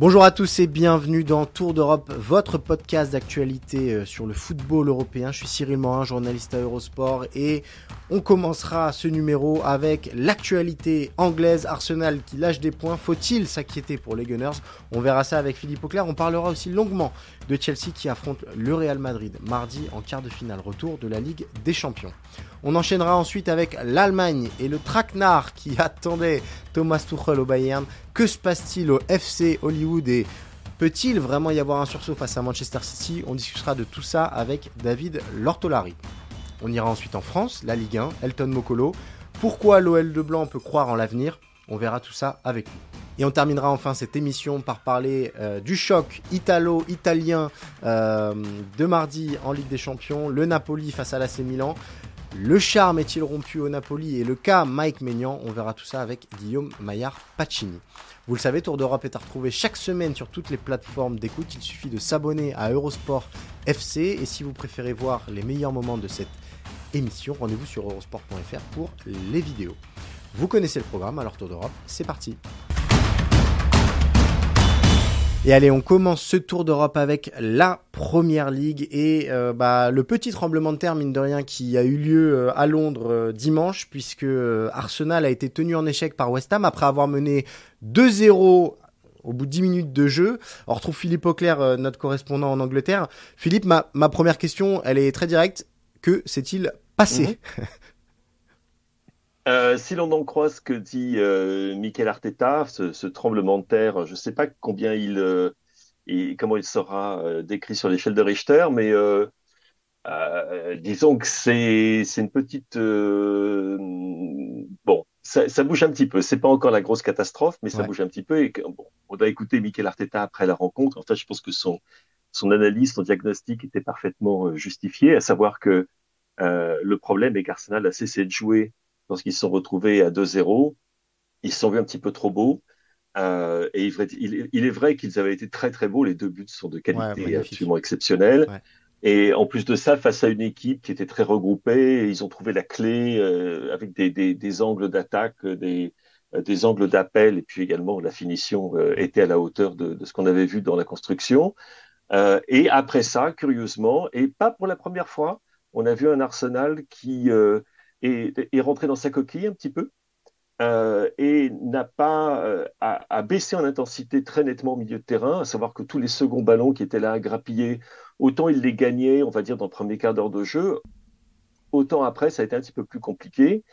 Bonjour à tous et bienvenue dans Tour d'Europe, votre podcast d'actualité euh, sur le football européen. Je suis Cyril Morin, journaliste à Eurosport et on commencera ce numéro avec l'actualité anglaise, Arsenal qui lâche des points. Faut-il s'inquiéter pour les Gunners? On verra ça avec Philippe Auclair. On parlera aussi longuement de Chelsea qui affronte le Real Madrid mardi en quart de finale retour de la Ligue des Champions. On enchaînera ensuite avec l'Allemagne et le traquenard qui attendait Thomas Tuchel au Bayern. Que se passe-t-il au FC Hollywood et peut-il vraiment y avoir un sursaut face à Manchester City? On discutera de tout ça avec David Lortolari. On ira ensuite en France, la Ligue 1, Elton Mokolo. Pourquoi l'OL de Blanc peut croire en l'avenir? On verra tout ça avec lui. Et on terminera enfin cette émission par parler euh, du choc italo-italien euh, de mardi en Ligue des Champions, le Napoli face à l'AC Milan. Le charme est-il rompu au Napoli et le cas Mike Maignan? On verra tout ça avec Guillaume Maillard Pacini. Vous le savez, Tour d'Europe est à retrouver chaque semaine sur toutes les plateformes d'écoute. Il suffit de s'abonner à Eurosport FC et si vous préférez voir les meilleurs moments de cette émission, rendez-vous sur eurosport.fr pour les vidéos. Vous connaissez le programme, alors Tour d'Europe, c'est parti. Et allez, on commence ce tour d'Europe avec la Première Ligue et euh, bah, le petit tremblement de terre, mine de rien, qui a eu lieu euh, à Londres euh, dimanche, puisque Arsenal a été tenu en échec par West Ham après avoir mené 2-0 au bout de 10 minutes de jeu. On retrouve Philippe Auclair, notre correspondant en Angleterre. Philippe, ma, ma première question, elle est très directe. Que s'est-il passé? Mhm. Euh, si l'on en croit ce que dit euh, Michael Arteta, ce, tremblement de terre, je ne sais pas combien il, euh, et comment il sera euh, décrit sur l'échelle de Richter, mais disons que c'est une petite bon, ça, bouge un petit peu. C'est pas encore la grosse catastrophe, mais ça bouge un petit peu. Et bon, on a écouté Michael Arteta après la rencontre. En fait, je pense que son son analyse, son diagnostic était parfaitement justifié, à savoir que le problème est qu'Arsenal a cessé de jouer lorsqu'ils se sont retrouvés à 2-0, ils se sont vus un petit peu trop beaux. Euh, et il, est vrai qu'ils avaient été très très beaux. Les deux buts sont de qualité absolument exceptionnelle. Et en plus de ça, face à une équipe qui était très regroupée, ils ont trouvé la clé euh, avec des, angles d'attaque, des, des angles d'appel, et puis également la finition euh, était à la hauteur de, ce qu'on avait vu dans la construction. et après ça, curieusement, et pas pour la première fois, on a vu un Arsenal qui est, rentré dans sa coquille un petit peu euh, et n'a pas euh, à, baissé en intensité très nettement au milieu de terrain, à savoir que tous les seconds ballons qui étaient là à grappiller, autant il les gagnait, on va dire, dans le premier quart d'heure de jeu, autant après, ça a été un petit peu plus compliqué,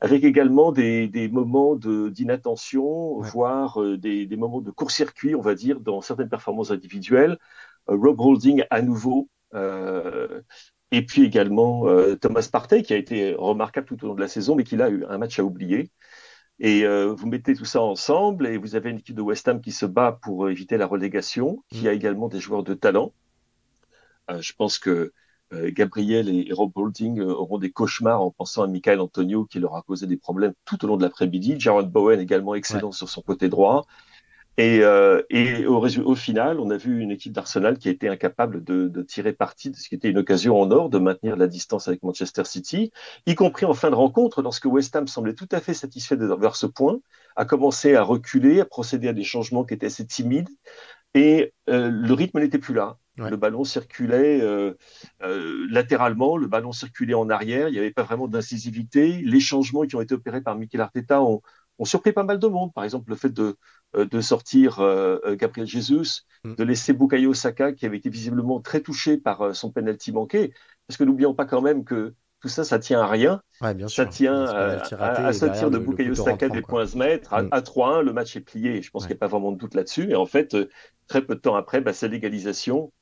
avec également des, des moments d'inattention, voire euh, des, des, moments de court-circuit, on va dire, dans certaines performances individuelles. Rob Holding, à nouveau, euh, et puis également euh, Thomas Partey, qui a été remarquable tout au long de la saison, mais qui a eu un match à oublier. Et euh, vous mettez tout ça ensemble et vous avez une équipe de West Ham qui se bat pour éviter la relégation, qui mm. a également des joueurs de talent. Euh, je pense que Gabriel et Rob Holding auront des cauchemars en pensant à Michael Antonio qui leur a causé des problèmes tout au long de l'après-midi. Jared Bowen également excellent sur son côté droit. Et, euh, et au, au, final, on a vu une équipe d'Arsenal qui a été incapable de, de, tirer parti de ce qui était une occasion en or de maintenir la distance avec Manchester City, y compris en fin de rencontre, lorsque West Ham semblait tout à fait satisfait d'avoir ce point, a commencé à reculer, à procéder à des changements qui étaient assez timides, et euh, le rythme n'était plus là. Le ballon circulait euh, euh, latéralement, le ballon circulait en arrière, il n'y avait pas vraiment d'incisivité. Les changements qui ont été opérés par Mikel Arteta ont, ont surpris pas mal de monde. Par exemple, le fait de, euh, de sortir euh, euh, Gabriel Jesus, mm. de laisser Bukayo Saka, qui avait été visiblement très touché par son penalty manqué. Parce que n'oublions pas quand même que tout ça, ça tient à rien. bien ça tient à, à, ce tir de Bukayo Saka des points se mettre. À, 3-1, mm. le match est plié. Je pense qu'il n'y a pas vraiment de doute là-dessus. Et en fait, très peu de temps après, bah, c'est l'égalisation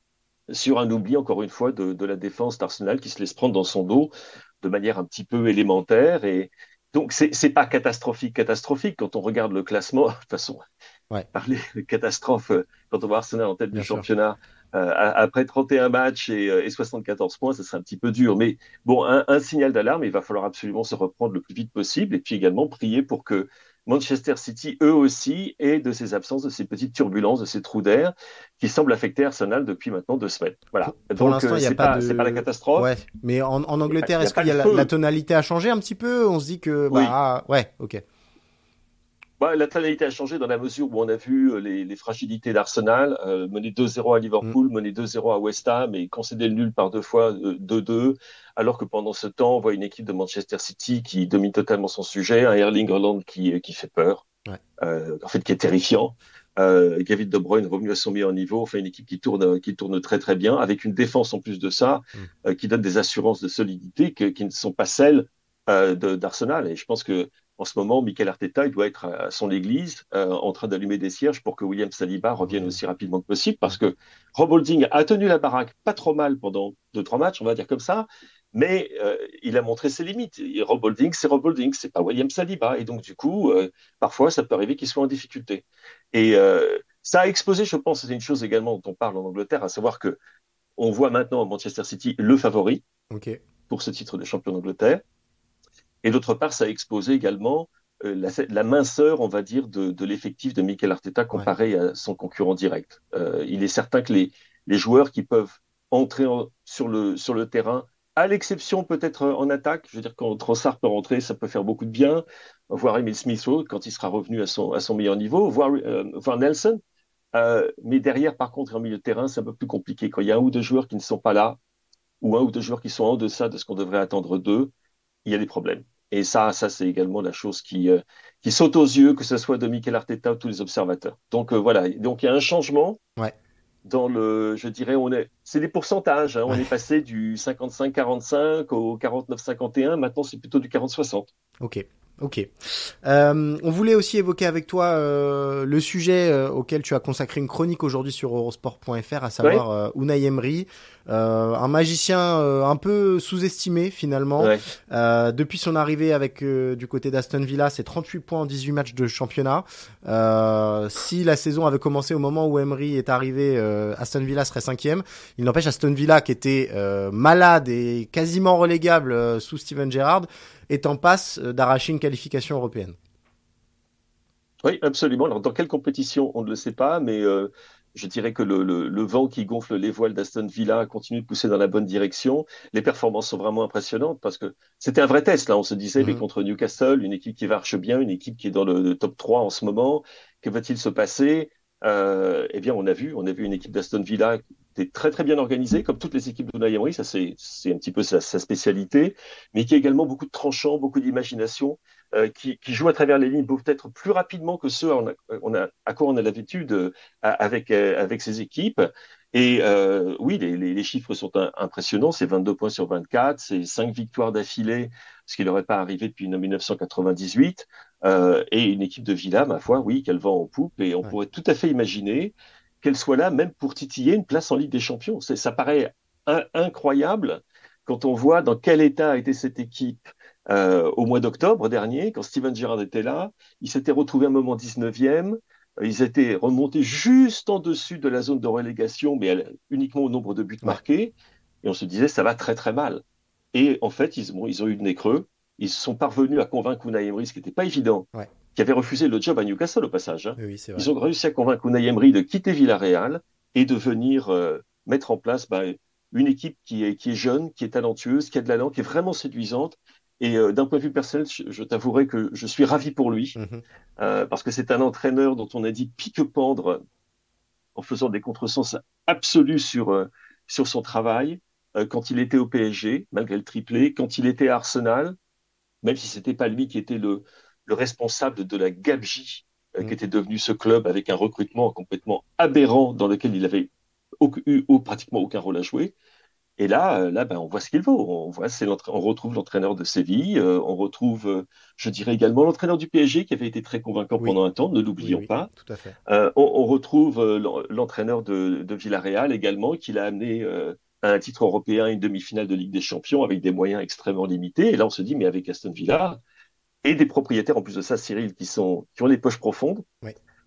sur un oubli, encore une fois, de, de la défense d'Arsenal qui se laisse prendre dans son dos de manière un petit peu élémentaire. Et donc, c'est pas catastrophique, catastrophique quand on regarde le classement. De toute façon, parler de catastrophe euh, quand on voit Arsenal en tête du championnat. Euh, après 31 matchs et, 74 euh, points, ça serait un petit peu dur. Mais bon, un, un signal d'alarme, il va falloir absolument se reprendre le plus vite possible et puis également prier pour que Manchester City, eux aussi, aient de ces absences, de ces petites turbulences, de ces trous d'air qui semblent affecter Arsenal depuis maintenant deux semaines. Voilà. Pour l'instant, il n'y a pas, de... pas la catastrophe. Ouais. Mais en, Angleterre, est-ce qu'il y a, la, tonalité a changé un petit peu? On se dit que, bah, ah, ouais, ok. Bah, la tonalité a changé dans la mesure où on a vu euh, les, fragilités d'Arsenal, euh, mener 2-0 à Liverpool, mm. mener 2-0 à West Ham et concéder le nul par deux fois 2-2, euh, alors que pendant ce temps, on voit une équipe de Manchester City qui domine totalement son sujet, un Erling Haaland qui, qui fait peur, en fait qui est terrifiant. David De Bruyne revenu à son meilleur niveau, enfin une équipe qui tourne, qui tourne très très bien, avec une défense en plus de ça, mm. qui donne des assurances de solidité qui ne sont pas celles d'Arsenal. Et je pense que en ce moment, Michael Arteta, il doit être à son église euh, en train d'allumer des cierges pour que William Saliba revienne aussi rapidement que possible parce que Rob Holding a tenu la baraque pas trop mal pendant deux, trois matchs, on va dire comme ça, mais euh, il a montré ses limites. Rob Holding, c'est Rob Holding, c'est pas William Saliba. Et donc, du coup, euh, parfois, ça peut arriver qu'il soit en difficulté. Et ça a exposé, je pense, c'est une chose également dont on parle en Angleterre, à savoir que on voit maintenant à Manchester City le favori pour ce titre de champion d'Angleterre. Et d'autre part, ça a exposé également euh, la, minceur, on va dire, de, l'effectif de Mikel Arteta comparé à son concurrent direct. Euh, il est certain que les, joueurs qui peuvent entrer sur, le, sur le terrain, à l'exception peut-être en attaque, je veux dire, quand Trossard peut rentrer, ça peut faire beaucoup de bien, voir Emile Smith quand il sera revenu à son, à son meilleur niveau, voir, euh, voir Nelson. mais derrière, par contre, en milieu de terrain, c'est un peu plus compliqué. Quand il y a un ou deux joueurs qui ne sont pas là, ou un ou deux joueurs qui sont en deçà de ce qu'on devrait attendre d'eux, il y a des problèmes. Et ça, ça c'est également la chose qui, euh, qui saute aux yeux, que ce soit de Mikel Arteta ou tous les observateurs. Donc euh, voilà, donc il y a un changement. Ouais. Dans le, je dirais, on est, c'est des pourcentages. Hein. On est passé du 55-45 au 49-51. Maintenant, c'est plutôt du 40-60. Ok. Ok. Euh, on voulait aussi évoquer avec toi euh, le sujet euh, auquel tu as consacré une chronique aujourd'hui sur Eurosport.fr, à savoir euh, Unai Emery, un magicien un peu sous-estimé finalement. depuis son arrivée avec du côté d'Aston Villa, c'est 38 points en 18 matchs de championnat. si la saison avait commencé au moment où Emery est arrivé, Aston Villa serait cinquième. Il n'empêche Aston Villa qui était malade et quasiment relégable sous Steven Gerrard est en passe euh, d'arracher une qualification européenne. Oui, absolument. Alors, dans quelle compétition, on ne le sait pas, mais euh, je dirais que le, vent qui gonfle les voiles d'Aston Villa continue de pousser dans la bonne direction. Les performances sont vraiment impressionnantes parce que c'était un vrai test. Là, on se disait, mais mhm. contre Newcastle, une équipe qui marche bien, une équipe qui est dans le, top 3 en ce moment, que va-t-il se passer? Euh, Eh bien, on a vu, on a vu une équipe d'Aston Villa est très très bien organisé, comme toutes les équipes de Emery, ça c'est un petit peu sa, spécialité, mais qui a également beaucoup de tranchants, beaucoup d'imagination, euh, qui, qui joue à travers les lignes peut-être plus rapidement que ceux on a, on a, à quoi on a l'habitude euh, avec, euh, avec ces équipes. Et euh, oui, les, les, les, chiffres sont impressionnants, c'est 22 points sur 24, c'est 5 victoires d'affilée, ce qui n'aurait pas arrivé depuis 1998, euh, et une équipe de Villa, ma foi, oui, qu'elle vend en poupe, et on pourrait tout à fait imaginer qu'elle soit là même pour titiller une place en Ligue des Champions. Ça paraît incroyable quand on voit dans quel état était cette équipe euh, au mois d'octobre dernier, quand Steven Gerrard était là. Ils s'étaient retrouvés un moment 19e. Ils étaient remontés juste en dessus de la zone de relégation, mais uniquement au nombre de buts marqués. Et on se disait, ça va très très mal. Et en fait, ils, ils ont eu le nez creux. Ils sont parvenus à convaincre Unai Emery, ce qui n'était pas évident, qui avait refusé le job à Newcastle au passage. Hein. Ils ont réussi à convaincre Unai Emery de quitter Villarreal et de venir euh, mettre en place bah, une équipe qui est, qui est jeune, qui est talentueuse, qui a de l'allant, qui est vraiment séduisante. Et euh, d'un point de vue personnel, je, t'avouerai que je suis ravi pour lui, mm-hmm. euh, parce que c'est un entraîneur dont on a dit pique-pendre en faisant des contresens absolus sur, sur son travail, quand il était au PSG, malgré le triplé, quand il était à Arsenal, même si c'était pas lui qui était le, le responsable de la gabegie euh, qui mm. était devenu ce club avec un recrutement complètement aberrant dans lequel il avait eu pratiquement aucun rôle à jouer. Et là, euh, là ben, on voit ce qu'il vaut. On, voit, c'est on retrouve l'entraîneur de Séville, euh, on retrouve, je dirais également l'entraîneur du PSG qui avait été très convaincant pendant un temps, ne l'oublions pas. Tout à fait. On, retrouve l'entraîneur de, de, Villarreal également, qui l'a amené à un titre européen, une demi-finale de Ligue des Champions avec des moyens extrêmement limités. Et là, on se dit, mais avec Aston Villa et des propriétaires en plus de ça, Cyril, qui, sont, qui ont les poches profondes,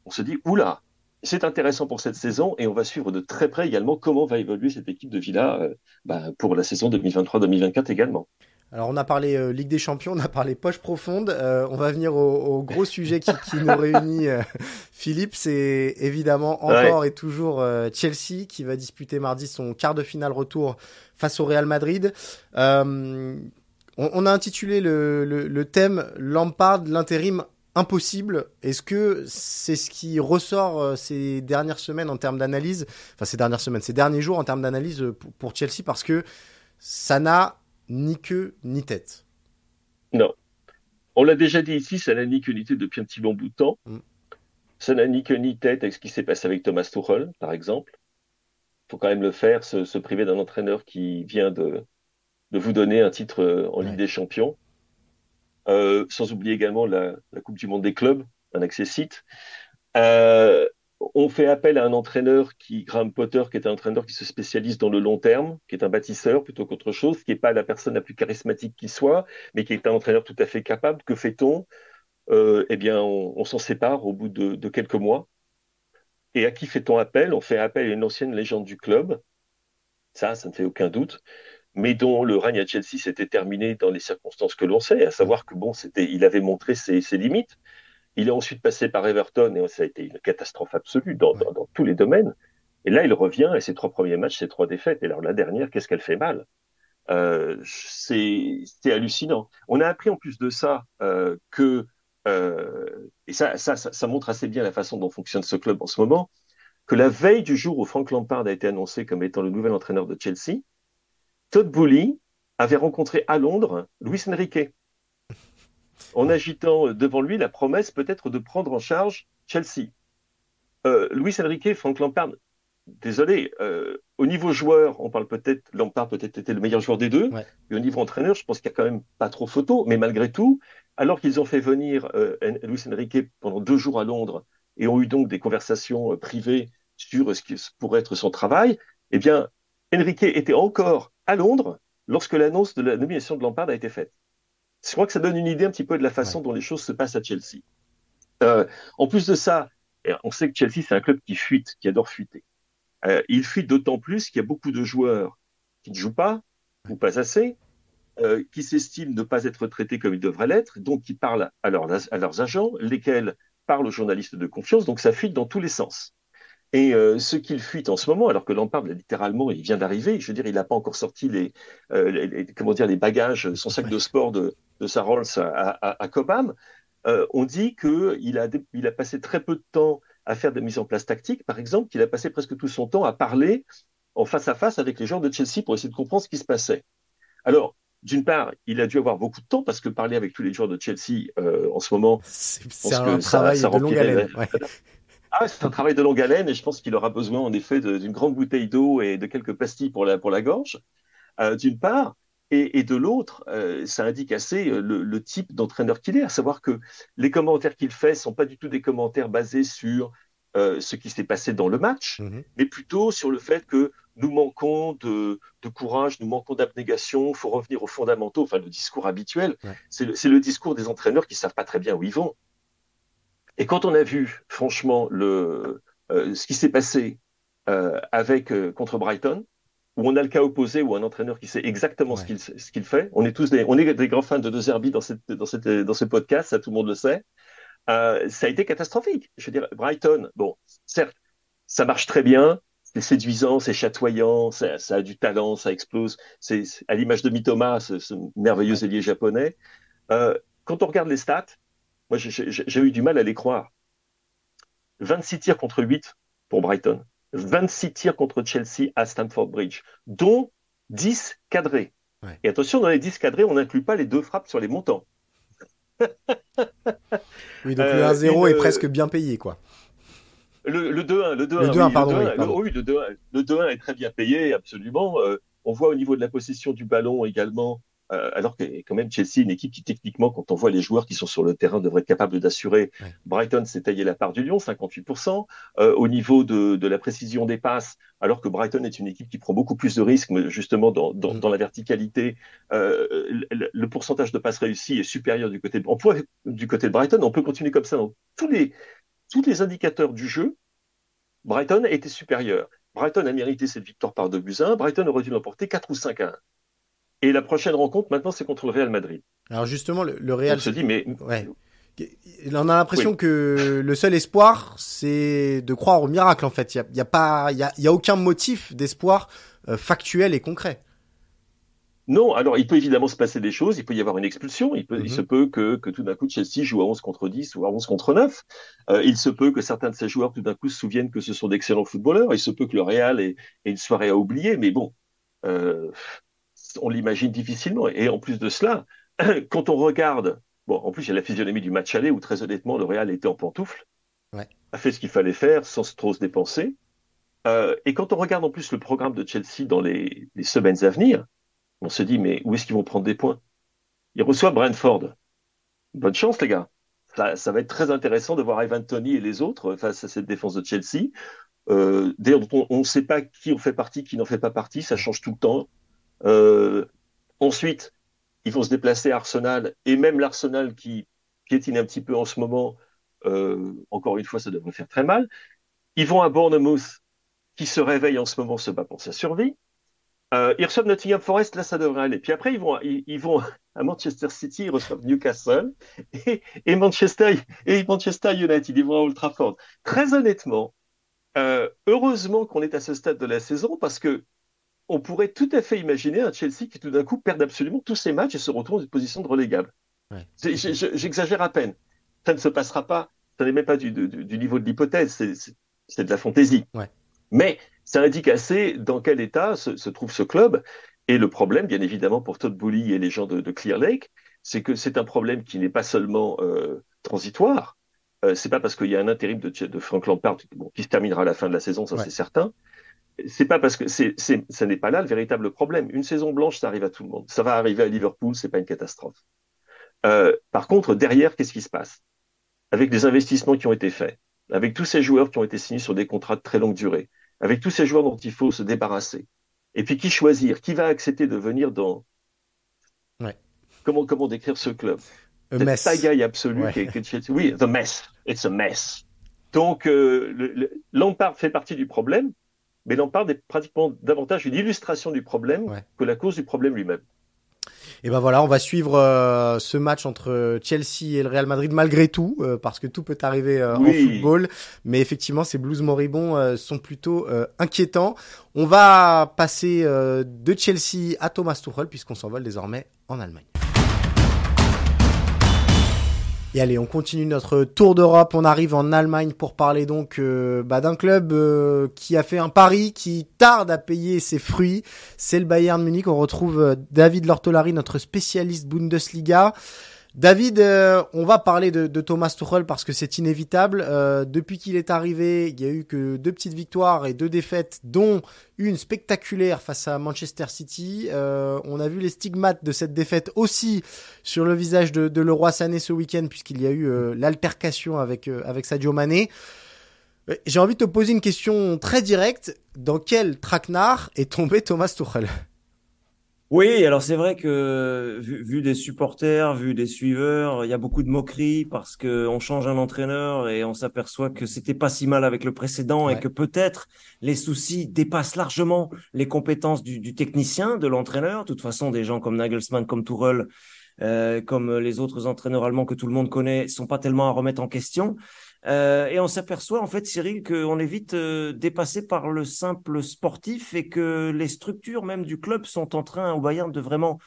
on se dit, oula, c'est intéressant pour cette saison et on va suivre de très près également comment va évoluer cette équipe de Villa euh, bah, pour la saison 2023-2024 également. Alors on a parlé euh, Ligue des Champions, on a parlé poche profonde, euh, on va venir au, gros sujet qui, nous réunit, Philippe, c'est évidemment encore et toujours Chelsea qui va disputer mardi son quart de finale retour face au Real Madrid. On, a intitulé le, le thème Lampard, l'intérim impossible. Est-ce que c'est ce qui ressort euh, ces dernières semaines en termes d'analyse, enfin ces dernières semaines, ces derniers jours en termes d'analyse euh, pour, Chelsea parce que ça n'a ni queue ni tête? Non. On l'a déjà dit ici, ça n'a ni queue ni tête depuis un petit bon bout de temps. Mm. Ça n'a ni queue ni tête avec ce qui s'est passé avec Thomas Tuchel, par exemple. Il faut quand même le faire, se, priver d'un entraîneur qui vient de, de vous donner un titre euh, en Ligue des Champions. Euh, sans oublier également la, Coupe du Monde des clubs, un accès site. Euh, on fait appel à un entraîneur qui, Graham Potter, qui est un entraîneur qui se spécialise dans le long terme, qui est un bâtisseur plutôt qu'autre chose, qui n'est pas la personne la plus charismatique qui soit, mais qui est un entraîneur tout à fait capable. Que fait-on? Euh, Eh bien, on, s'en sépare au bout de, de, quelques mois. Et à qui fait-on appel? On fait appel à une ancienne légende du club. Ça, ça ne fait aucun doute mais dont le règne à Chelsea s'était terminé dans les circonstances que l'on sait, à savoir que bon, c'était, il avait montré ses, limites. Il est ensuite passé par Everton et ça a été une catastrophe absolue dans, tous les domaines. Et là, il revient et ses trois premiers matchs, ses trois défaites. Et alors la dernière, qu'est-ce qu'elle fait mal? Euh, C'est hallucinant. On a appris en plus de ça euh, que euh, et ça, ça, ça, montre assez bien la façon dont fonctionne ce club en ce moment, que la veille du jour où Frank Lampard a été annoncé comme étant le nouvel entraîneur de Chelsea, Todd Bowley avait rencontré à Londres Luis Enrique, en agitant devant lui la promesse peut-être de prendre en charge Chelsea. Euh, Luis Enrique, Frank Lampard, désolé, euh, au niveau joueur, on parle peut-être, Lampard peut-être était le meilleur joueur des deux, et au niveau entraîneur, je pense qu'il n'y a quand même pas trop photo, mais malgré tout, alors qu'ils ont fait venir euh, Luis Enrique pendant deux jours à Londres et ont eu donc des conversations euh, privées sur ce qui pourrait être son travail, eh bien, Enrique était encore à Londres lorsque l'annonce de la nomination de Lampard a été faite. Je crois que ça donne une idée un petit peu de la façon dont les choses se passent à Chelsea. Euh, en plus de ça, on sait que Chelsea, c'est un club qui fuite, qui adore fuiter. Euh, il fuite d'autant plus qu'il y a beaucoup de joueurs qui ne jouent pas, ou pas assez, euh, qui s'estiment ne pas être traités comme ils devraient l'être, donc qui parlent à, à leurs agents, lesquels parlent aux journalistes de confiance, donc ça fuite dans tous les sens. Et euh, ce qu'il fuit en ce moment, alors que Lampard, littéralement, il vient d'arriver, je veux dire, il n'a pas encore sorti les, euh, comment dire, les bagages, son sac de sport de, de sa Rolls à, à, Cobham, euh, on dit qu'il a, il a passé très peu de temps à faire des mises en place tactiques, par exemple, qu'il a passé presque tout son temps à parler en face à face avec les joueurs de Chelsea pour essayer de comprendre ce qui se passait. Alors, d'une part, il a dû avoir beaucoup de temps parce que parler avec tous les joueurs de Chelsea en ce moment, c'est un travail de longue haleine. Ah, c'est un travail de longue haleine et je pense qu'il aura besoin en effet d'une grande bouteille d'eau et de quelques pastilles pour la, pour la gorge, euh, d'une part. Et, de l'autre, euh, ça indique assez euh, le, type d'entraîneur qu'il est, à savoir que les commentaires qu'il fait ne sont pas du tout des commentaires basés sur ce qui s'est passé dans le match, mhm. mais plutôt sur le fait que nous manquons de, courage, nous manquons d'abnégation, il faut revenir aux fondamentaux, enfin le discours habituel. C'est le, le, discours des entraîneurs qui ne savent pas très bien où ils vont. Et quand on a vu, franchement, le, euh, ce qui s'est passé euh, avec euh, contre Brighton, où on a le cas opposé, où un entraîneur qui sait exactement ce qu'il ce qu'il fait, on est tous des, on est des grands fans de De Zerbi dans cette dans cette dans ce podcast, ça tout le monde le sait. ça a été catastrophique. Je veux dire, Brighton, bon, certes, ça marche très bien, c'est séduisant, c'est chatoyant, ça, ça, a du talent, ça explose. C'est à l'image de Mitoma, ce, ce merveilleux ailier japonais. quand on regarde les stats, moi, j'ai eu du mal à les croire. 26 tirs contre 8 pour Brighton. 26 tirs contre Chelsea à Stamford Bridge, dont 10 cadrés. Et attention, dans les 10 cadrés, on n'inclut pas les deux frappes sur les montants. oui, donc le 1-0 est presque bien payé, quoi. Le, 2-1, le 2-1, pardon. Le 2-1, est très bien payé, absolument. Euh, on voit au niveau de la possession du ballon également euh, alors que quand même Chelsea, une équipe qui techniquement, quand on voit les joueurs qui sont sur le terrain, devrait être capable d'assurer. Brighton s'est taillé la part du lion, 58%. Euh, au niveau de, de, la précision des passes, alors que Brighton est une équipe qui prend beaucoup plus de risques, justement dans, dans, mm. dans la verticalité, euh, le, pourcentage de passes réussies est supérieur du côté de, on pourrait, du côté de Brighton. On peut continuer comme ça. Donc, tous les tous les indicateurs du jeu, Brighton a été supérieur. Brighton a mérité cette victoire par 2 buts 1. Brighton aurait dû l'emporter 4 ou 5 à 1. Et la prochaine rencontre, maintenant, c'est contre le Real Madrid. Alors justement, le, Real. On se dit, mais. Ouais. On a l'impression que le seul espoir, c'est de croire au miracle, en fait. Il n'y a, y a, pas, il y a, y a, aucun motif d'espoir euh, factuel et concret. Non, alors il peut évidemment se passer des choses, il peut y avoir une expulsion, il, peut, il se peut que, que tout d'un coup Chelsea joue à 11 contre 10 ou à 11 contre 9, euh, il se peut que certains de ces joueurs tout d'un coup se souviennent que ce sont d'excellents footballeurs, il se peut que le Real ait, ait une soirée à oublier, mais bon, euh, on l'imagine difficilement. Et en plus de cela, quand on regarde, bon, en plus il y a la physionomie du match aller où très honnêtement le Real était en pantoufle, a fait ce qu'il fallait faire sans trop se dépenser. Euh, et quand on regarde en plus le programme de Chelsea dans les, semaines à venir, on se dit mais où est-ce qu'ils vont prendre des points? Ils reçoivent Brentford. Bonne chance les gars. Ça, va être très intéressant de voir Ivan Tony et les autres face à cette défense de Chelsea. Euh, D'ailleurs, on ne sait pas qui en fait partie, qui n'en fait pas partie, ça change tout le temps. Euh, ensuite, ils vont se déplacer à Arsenal, et même l'Arsenal qui piétine un petit peu en ce moment, euh, encore une fois, ça devrait faire très mal. Ils vont à Bournemouth, qui se réveille en ce moment, se bat pour sa survie. Euh, ils reçoivent Nottingham Forest, là ça devrait aller. Puis après, ils vont, à Manchester City, ils reçoivent Newcastle et, Manchester, United, ils vont à Old Trafford. Très honnêtement, heureusement qu'on est à ce stade de la saison parce que on pourrait tout à fait imaginer un Chelsea qui tout d'un coup perd absolument tous ses matchs et se retrouve dans une position de relégable. J'exagère à peine. Ça ne se passera pas. Ça n'est même pas du, niveau de l'hypothèse. C'est de la fantaisie. Mais ça indique assez dans quel état se, trouve ce club. Et le problème, bien évidemment, pour Todd Bully et les gens de, Clear Lake, c'est que c'est un problème qui n'est pas seulement euh, transitoire. Euh, c'est pas parce qu'il y a un intérim de, de Frank Lampard qui se terminera à la fin de la saison, ça c'est certain c'est pas parce que c'est, ça n'est pas là le véritable problème. Une saison blanche, ça arrive à tout le monde. Ça va arriver à Liverpool, c'est pas une catastrophe. Euh, par contre, derrière, qu'est-ce qui se passe? Avec les investissements qui ont été faits, avec tous ces joueurs qui ont été signés sur des contrats de très longue durée, avec tous ces joueurs dont il faut se débarrasser, et puis qui choisir? Qui va accepter de venir dans ouais. comment comment décrire ce club? A mess. pagaille absolue. Oui, the mess. It's a mess. Donc, euh, le, Lampard fait partie du problème, mais Lampard est pratiquement davantage une illustration du problème que la cause du problème lui-même. Et ben voilà, on va suivre euh, ce match entre Chelsea et le Real Madrid malgré tout, euh, parce que tout peut arriver euh, en football. Mais effectivement, ces Blues moribonds sont plutôt inquiétants. On va passer de Chelsea à Thomas Tuchel puisqu'on s'envole désormais en Allemagne. Et allez, on continue notre tour d'Europe. On arrive en Allemagne pour parler donc euh, bah, d'un club euh, qui a fait un pari qui tarde à payer ses fruits. C'est le Bayern Munich. On retrouve euh, David Lortolari, notre spécialiste Bundesliga. David, euh, on va parler de, Thomas Tuchel parce que c'est inévitable. Euh, depuis qu'il est arrivé, il y a eu que deux petites victoires et deux défaites, dont une spectaculaire face à Manchester City. Euh, on a vu les stigmates de cette défaite aussi sur le visage de, de Leroy Sané ce week-end puisqu'il y a eu l'altercation avec avec Sadio Mané. J'ai envie de te poser une question très directe. Dans quel traquenard est tombé Thomas Tuchel? Oui, alors c'est vrai que vu, des supporters, vu des suiveurs, il y a beaucoup de moqueries parce que on change un entraîneur et on s'aperçoit que c'était pas si mal avec le précédent et que peut-être les soucis dépassent largement les compétences du, technicien, de l'entraîneur. De toute façon, des gens comme Nagelsmann, comme Tourelle, euh, comme les autres entraîneurs allemands que tout le monde connaît, sont pas tellement à remettre en question. Euh, et on s'aperçoit en fait, Cyril, qu'on est vite euh, dépassé par le simple sportif et que les structures même du club sont en train au Bayern de vraiment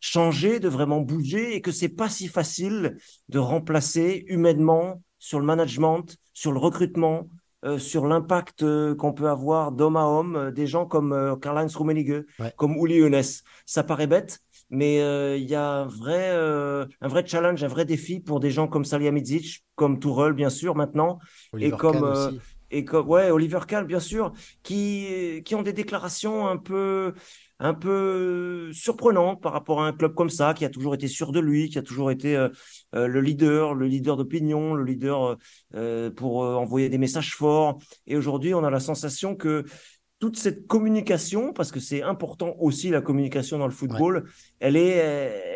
changer, de vraiment bouger et que c'est pas si facile de remplacer humainement sur le management, sur le recrutement, euh, sur l'impact qu'on peut avoir d'homme à homme, des gens comme Karl-Heinz Rummenigge, comme Uli Hoeneß. Ça paraît bête, mais euh, il y a un vrai, euh, un vrai challenge, un vrai défi pour des gens comme Salihamidzic, comme Tourelle bien sûr maintenant, et comme euh, et comme ouais Oliver Kahn bien sûr qui qui ont des déclarations un peu un peu surprenantes par rapport à un club comme ça qui a toujours été sûr de lui qui a toujours été euh, euh, le leader le leader d'opinion le leader euh, pour envoyer des messages forts. Et aujourd'hui on a la sensation que toute cette communication, parce que c'est important aussi la communication dans le football, elle est,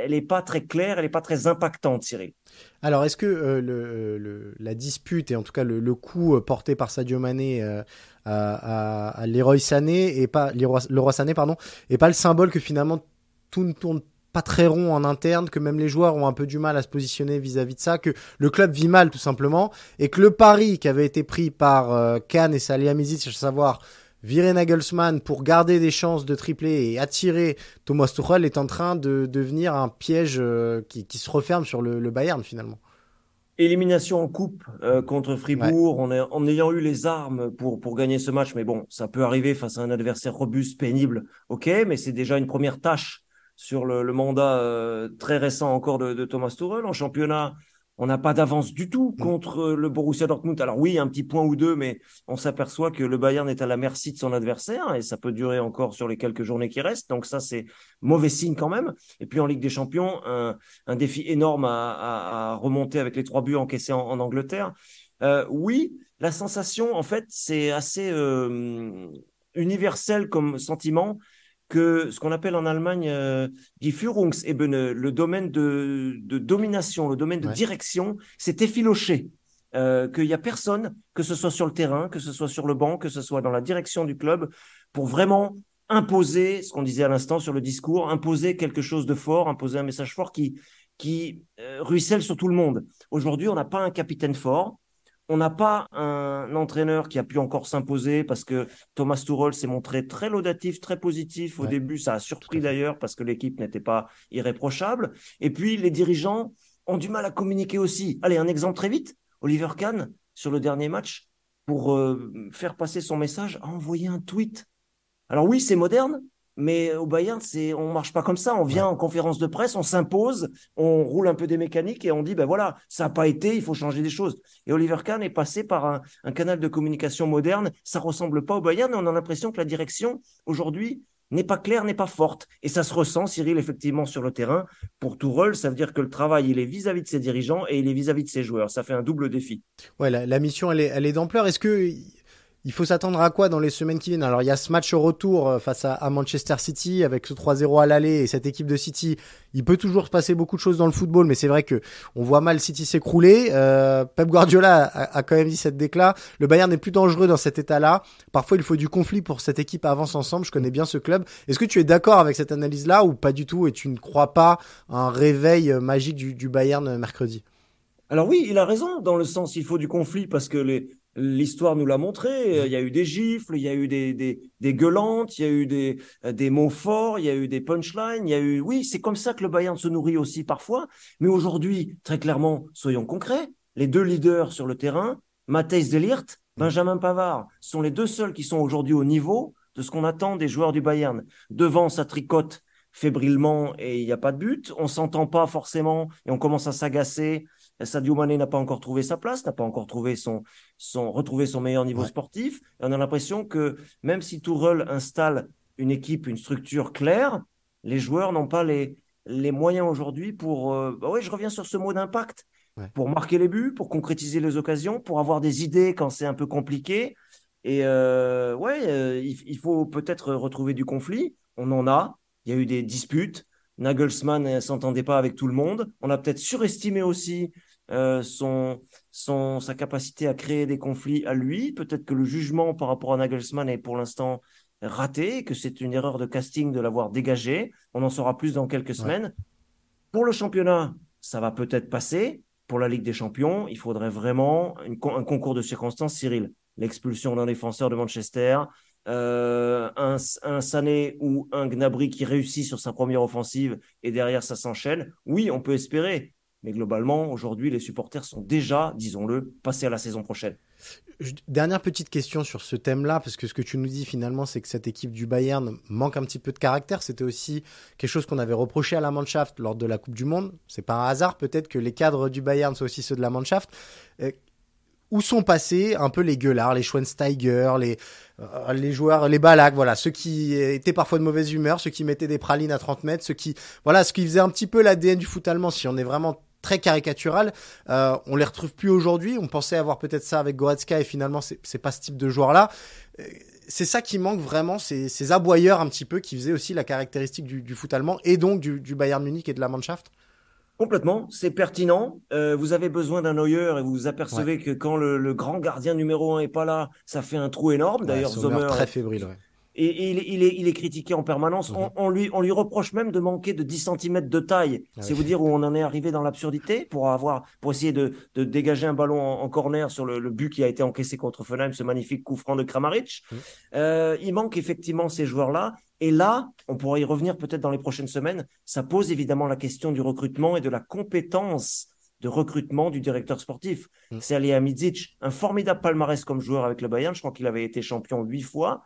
elle est pas très claire, elle est pas très impactante, Cyril. Alors, est-ce que euh, le, la dispute et en tout cas le, coup euh, porté par Sadio Mané euh, à, à, Leroy Sané et pas Leroy, Sané pardon, est pas le symbole que finalement tout ne tourne pas très rond en interne, que même les joueurs ont un peu du mal à se positionner vis-à-vis de ça, que le club vit mal tout simplement, et que le pari qui avait été pris par Kahn et Salihamidzic, à savoir virer Nagelsmann pour garder des chances de tripler et attirer Thomas Tuchel est en train de devenir un piège euh, qui, se referme sur le, Bayern finalement. Élimination en coupe euh, contre Fribourg, en ayant eu les armes pour, pour gagner ce match, mais bon, ça peut arriver face à un adversaire robuste, pénible, ok, mais c'est déjà une première tâche sur le, mandat euh, très récent encore de, de Thomas Tuchel. En championnat, on n'a pas d'avance du tout mm. contre le Borussia Dortmund. Alors oui, un petit point ou deux, mais on s'aperçoit que le Bayern est à la merci de son adversaire et ça peut durer encore sur les quelques journées qui restent. Donc ça, c'est mauvais signe quand même. Et puis en Ligue des Champions, un, défi énorme à, remonter avec les trois buts encaissés en, Angleterre. Euh, oui, la sensation, en fait, c'est assez euh, universel comme sentiment que ce qu'on appelle en Allemagne euh, die Führungsebene, le domaine de, domination, le domaine de direction, s'est effiloché. Euh, qu'il n'y a personne, que ce soit sur le terrain, que ce soit sur le banc, que ce soit dans la direction du club, pour vraiment imposer, ce qu'on disait à l'instant sur le discours, imposer quelque chose de fort, imposer un message fort qui, qui euh, ruisselle sur tout le monde. Aujourd'hui, on n'a pas un capitaine fort, on n'a pas un entraîneur qui a pu encore s'imposer parce que Thomas Tuchel s'est montré très laudatif, très positif. Au début, ça a surpris d'ailleurs parce que l'équipe n'était pas irréprochable. Et puis, les dirigeants ont du mal à communiquer aussi. Allez, un exemple très vite. Oliver Kahn, sur le dernier match, pour euh, faire passer son message, a envoyé un tweet. Alors oui, c'est moderne, mais au Bayern, c'est on marche pas comme ça. On vient en conférence de presse, on s'impose, on roule un peu des mécaniques et on dit ben voilà, ça n'a pas été, il faut changer des choses. Et Oliver Kahn est passé par un, canal de communication moderne. Ça ressemble pas au Bayern, et on a l'impression que la direction aujourd'hui n'est pas claire, n'est pas forte. Et ça se ressent, Cyril, effectivement, sur le terrain. Pour Tourelle, ça veut dire que le travail, il est vis-à-vis de ses dirigeants et il est vis-à-vis de ses joueurs. Ça fait un double défi. Ouais, la, la mission, elle est, elle est d'ampleur. Est-ce que il faut s'attendre à quoi dans les semaines qui viennent? Alors il y a ce match au retour euh, face à, Manchester City avec ce 3-0 à l'aller et cette équipe de City. Il peut toujours se passer beaucoup de choses dans le football, mais c'est vrai que on voit mal City s'écrouler. Euh, Pep Guardiola a, quand même dit cette déclat. Le Bayern n'est plus dangereux dans cet état-là. Parfois il faut du conflit pour cette équipe avance ensemble. Je connais bien ce club. Est-ce que tu es d'accord avec cette analyse-là ou pas du tout et tu ne crois pas un réveil magique du, du Bayern mercredi? Alors oui, il a raison dans le sens il faut du conflit parce que les, L'histoire nous l'a montré. Il y a eu des gifles, il y a eu des, des, des gueulantes, il y a eu des, des mots forts, il y a eu des punchlines, il y a eu. Oui, c'est comme ça que le Bayern se nourrit aussi parfois. Mais aujourd'hui, très clairement, soyons concrets. Les deux leaders sur le terrain, Matthijs Delirte, Benjamin Pavard, sont les deux seuls qui sont aujourd'hui au niveau de ce qu'on attend des joueurs du Bayern. Devant, ça tricote fébrilement et il n'y a pas de but. On s'entend pas forcément et on commence à s'agacer Sadio Mané n'a pas encore trouvé sa place, n'a pas encore trouvé son, son, retrouvé son meilleur niveau sportif. Et on a l'impression que même si Tourelle installe une équipe, une structure claire, les joueurs n'ont pas les, les moyens aujourd'hui pour. Euh, bah oui, je reviens sur ce mot d'impact. Pour marquer les buts, pour concrétiser les occasions, pour avoir des idées quand c'est un peu compliqué. Et euh, ouais, euh, il, il, faut peut-être retrouver du conflit. On en a. Il y a eu des disputes. Nagelsmann ne s'entendait pas avec tout le monde. On a peut-être surestimé aussi euh, son, son, sa capacité à créer des conflits à lui. Peut-être que le jugement par rapport à Nagelsmann est pour l'instant raté, que c'est une erreur de casting de l'avoir dégagé. On en saura plus dans quelques semaines. Pour le championnat, ça va peut-être passer. Pour la Ligue des Champions, il faudrait vraiment un concours de circonstances, Cyril. L'expulsion d'un défenseur de Manchester, euh, un, un, Sané ou un Gnabry qui réussit sur sa première offensive et derrière ça s'enchaîne. Oui, on peut espérer, mais globalement, aujourd'hui, les supporters sont déjà, disons-le, passés à la saison prochaine. Dernière petite question sur ce thème-là, parce que ce que tu nous dis finalement, c'est que cette équipe du Bayern manque un petit peu de caractère. C'était aussi quelque chose qu'on avait reproché à la Mannschaft lors de la Coupe du Monde. C'est pas un hasard peut-être que les cadres du Bayern soient aussi ceux de la Mannschaft. Euh, où sont passés un peu les gueulards, les Schweinsteiger, les euh, les joueurs, les balacs, voilà, ceux qui étaient parfois de mauvaise humeur, ceux qui mettaient des pralines à 30 mètres, ceux qui, voilà, ce qui faisait un petit peu l'ADN du foot allemand. Si on est vraiment très caricatural, euh, on les retrouve plus aujourd'hui. On pensait avoir peut-être ça avec Goretzka et finalement c'est pas ce type de joueur-là. Euh, c'est ça qui manque vraiment, ces, ces aboyeurs un petit peu qui faisaient aussi la caractéristique du, du foot allemand et donc du, du Bayern Munich et de la Mannschaft. Complètement, c'est pertinent. Euh, vous avez besoin d'un Neuer et vous vous apercevez que quand le, grand gardien numéro un est pas là, ça fait un trou énorme. D'ailleurs, Sommer très fébrile. Ouais. Et, il, est, il, est, critiqué en permanence. Mhm. on, lui, on lui reproche même de manquer de 10 cm de taille. Ah c'est vous dire où on en est arrivé dans l'absurdité pour avoir, pour essayer de, de dégager un ballon en, corner sur le, but qui a été encaissé contre Fenheim, ce magnifique coup franc de Kramaric. Mhm. Euh, il manque effectivement ces joueurs-là. Et là, on pourrait y revenir peut-être dans les prochaines semaines. Ça pose évidemment la question du recrutement et de la compétence de recrutement du directeur sportif. Mhm. C'est Ali Amidzic, un formidable palmarès comme joueur avec le Bayern. Je crois qu'il avait été champion huit fois.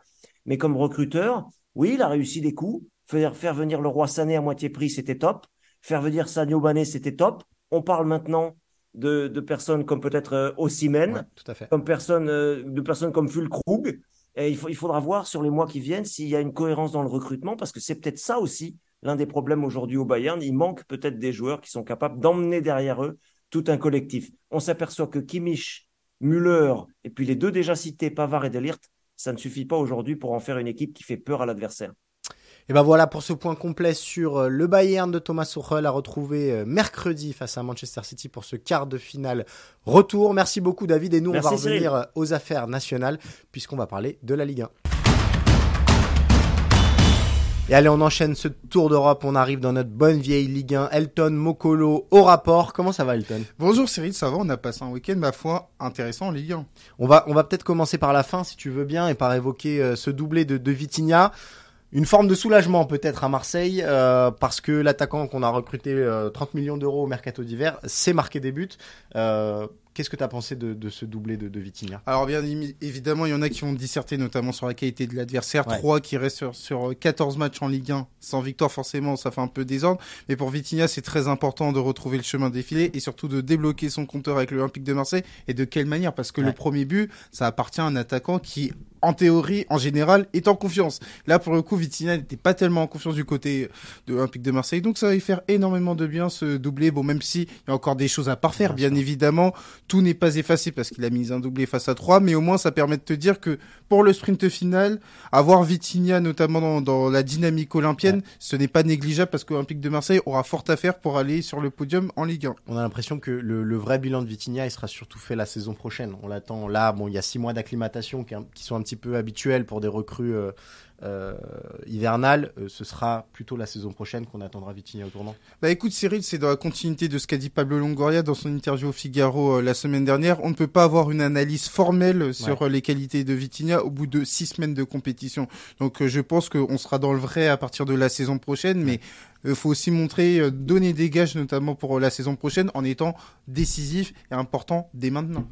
Mais comme recruteur, oui, il a réussi des coups. Faire, faire venir le roi Sané à moitié prix, c'était top. Faire venir Sadio Bané, c'était top. On parle maintenant de, de personnes comme peut-être euh, Ossimène, comme personne, euh, de personnes comme Fulkrug. Et il, faut, il faudra voir sur les mois qui viennent s'il y a une cohérence dans le recrutement, parce que c'est peut-être ça aussi l'un des problèmes aujourd'hui au Bayern. Il manque peut-être des joueurs qui sont capables d'emmener derrière eux tout un collectif. On s'aperçoit que Kimmich, Müller, et puis les deux déjà cités, Pavard et Delirte, ça ne suffit pas aujourd'hui pour en faire une équipe qui fait peur à l'adversaire. Et ben voilà pour ce point complet sur euh, le Bayern de Thomas Tuchel à retrouver euh, mercredi face à Manchester City pour ce quart de finale retour. Merci beaucoup David et nous on va revenir euh, aux affaires nationales puisqu'on va parler de la Ligue 1. Et allez, on enchaîne ce tour d'Europe. On arrive dans notre bonne vieille Ligue 1. Elton Mokolo au rapport. Comment ça va, Elton? Bonjour Cyril, ça va On a passé un week-end, ma foi, intéressant en Ligue 1. On va, on va peut-être commencer par la fin, si tu veux bien, et par évoquer euh, ce doublé de, de Vitinha. Une forme de soulagement peut-être à Marseille, euh, parce que l'attaquant qu'on a recruté 30 euh, millions d'euros au mercato d'hiver, s'est marqué des buts. Qu'est-ce que tu as pensé de, ce doublé de, de Vitinha? Alors bien évidemment, il y en a qui ont disserté notamment sur la qualité de l'adversaire. Trois qui restent sur, 14 matchs en Ligue 1 sans victoire forcément, ça fait un peu désordre. Mais pour Vitinha, c'est très important de retrouver le chemin défilé et surtout de débloquer son compteur avec l'Olympique de Marseille. Et de quelle manière? Parce que le premier but, ça appartient à un attaquant qui en théorie, en général, est en confiance. Là, pour le coup, Vitinha n'était pas tellement en confiance du côté de l'Olympique de Marseille. Donc, ça va y faire énormément de bien, ce doublé. Bon, même s'il y a encore des choses à parfaire, bien, évidemment, tout n'est pas effacé parce qu'il a mis un doublé face à 3, mais au moins, ça permet de te dire que pour le sprint final, avoir Vitinha, notamment dans, la dynamique olympienne, ce n'est pas négligeable parce que l'Olympique de Marseille aura fort à faire pour aller sur le podium en Ligue 1. On a l'impression que le, vrai bilan de Vitinha, il sera surtout fait la saison prochaine. On l'attend là, bon, il y a six mois d'acclimatation qui, qui sont un peu habituel pour des recrues euh, euh, hivernales. Euh, ce sera plutôt la saison prochaine qu'on attendra Vitinha au tournant. Bah écoute Cyril, c'est dans la continuité de ce qu'a dit Pablo Longoria dans son interview au Figaro la semaine dernière. On ne peut pas avoir une analyse formelle sur les qualités de Vitinha au bout de six semaines de compétition. Donc je pense qu'on sera dans le vrai à partir de la saison prochaine, mais il faut aussi montrer, donner des gages notamment pour la saison prochaine en étant décisif et important dès maintenant.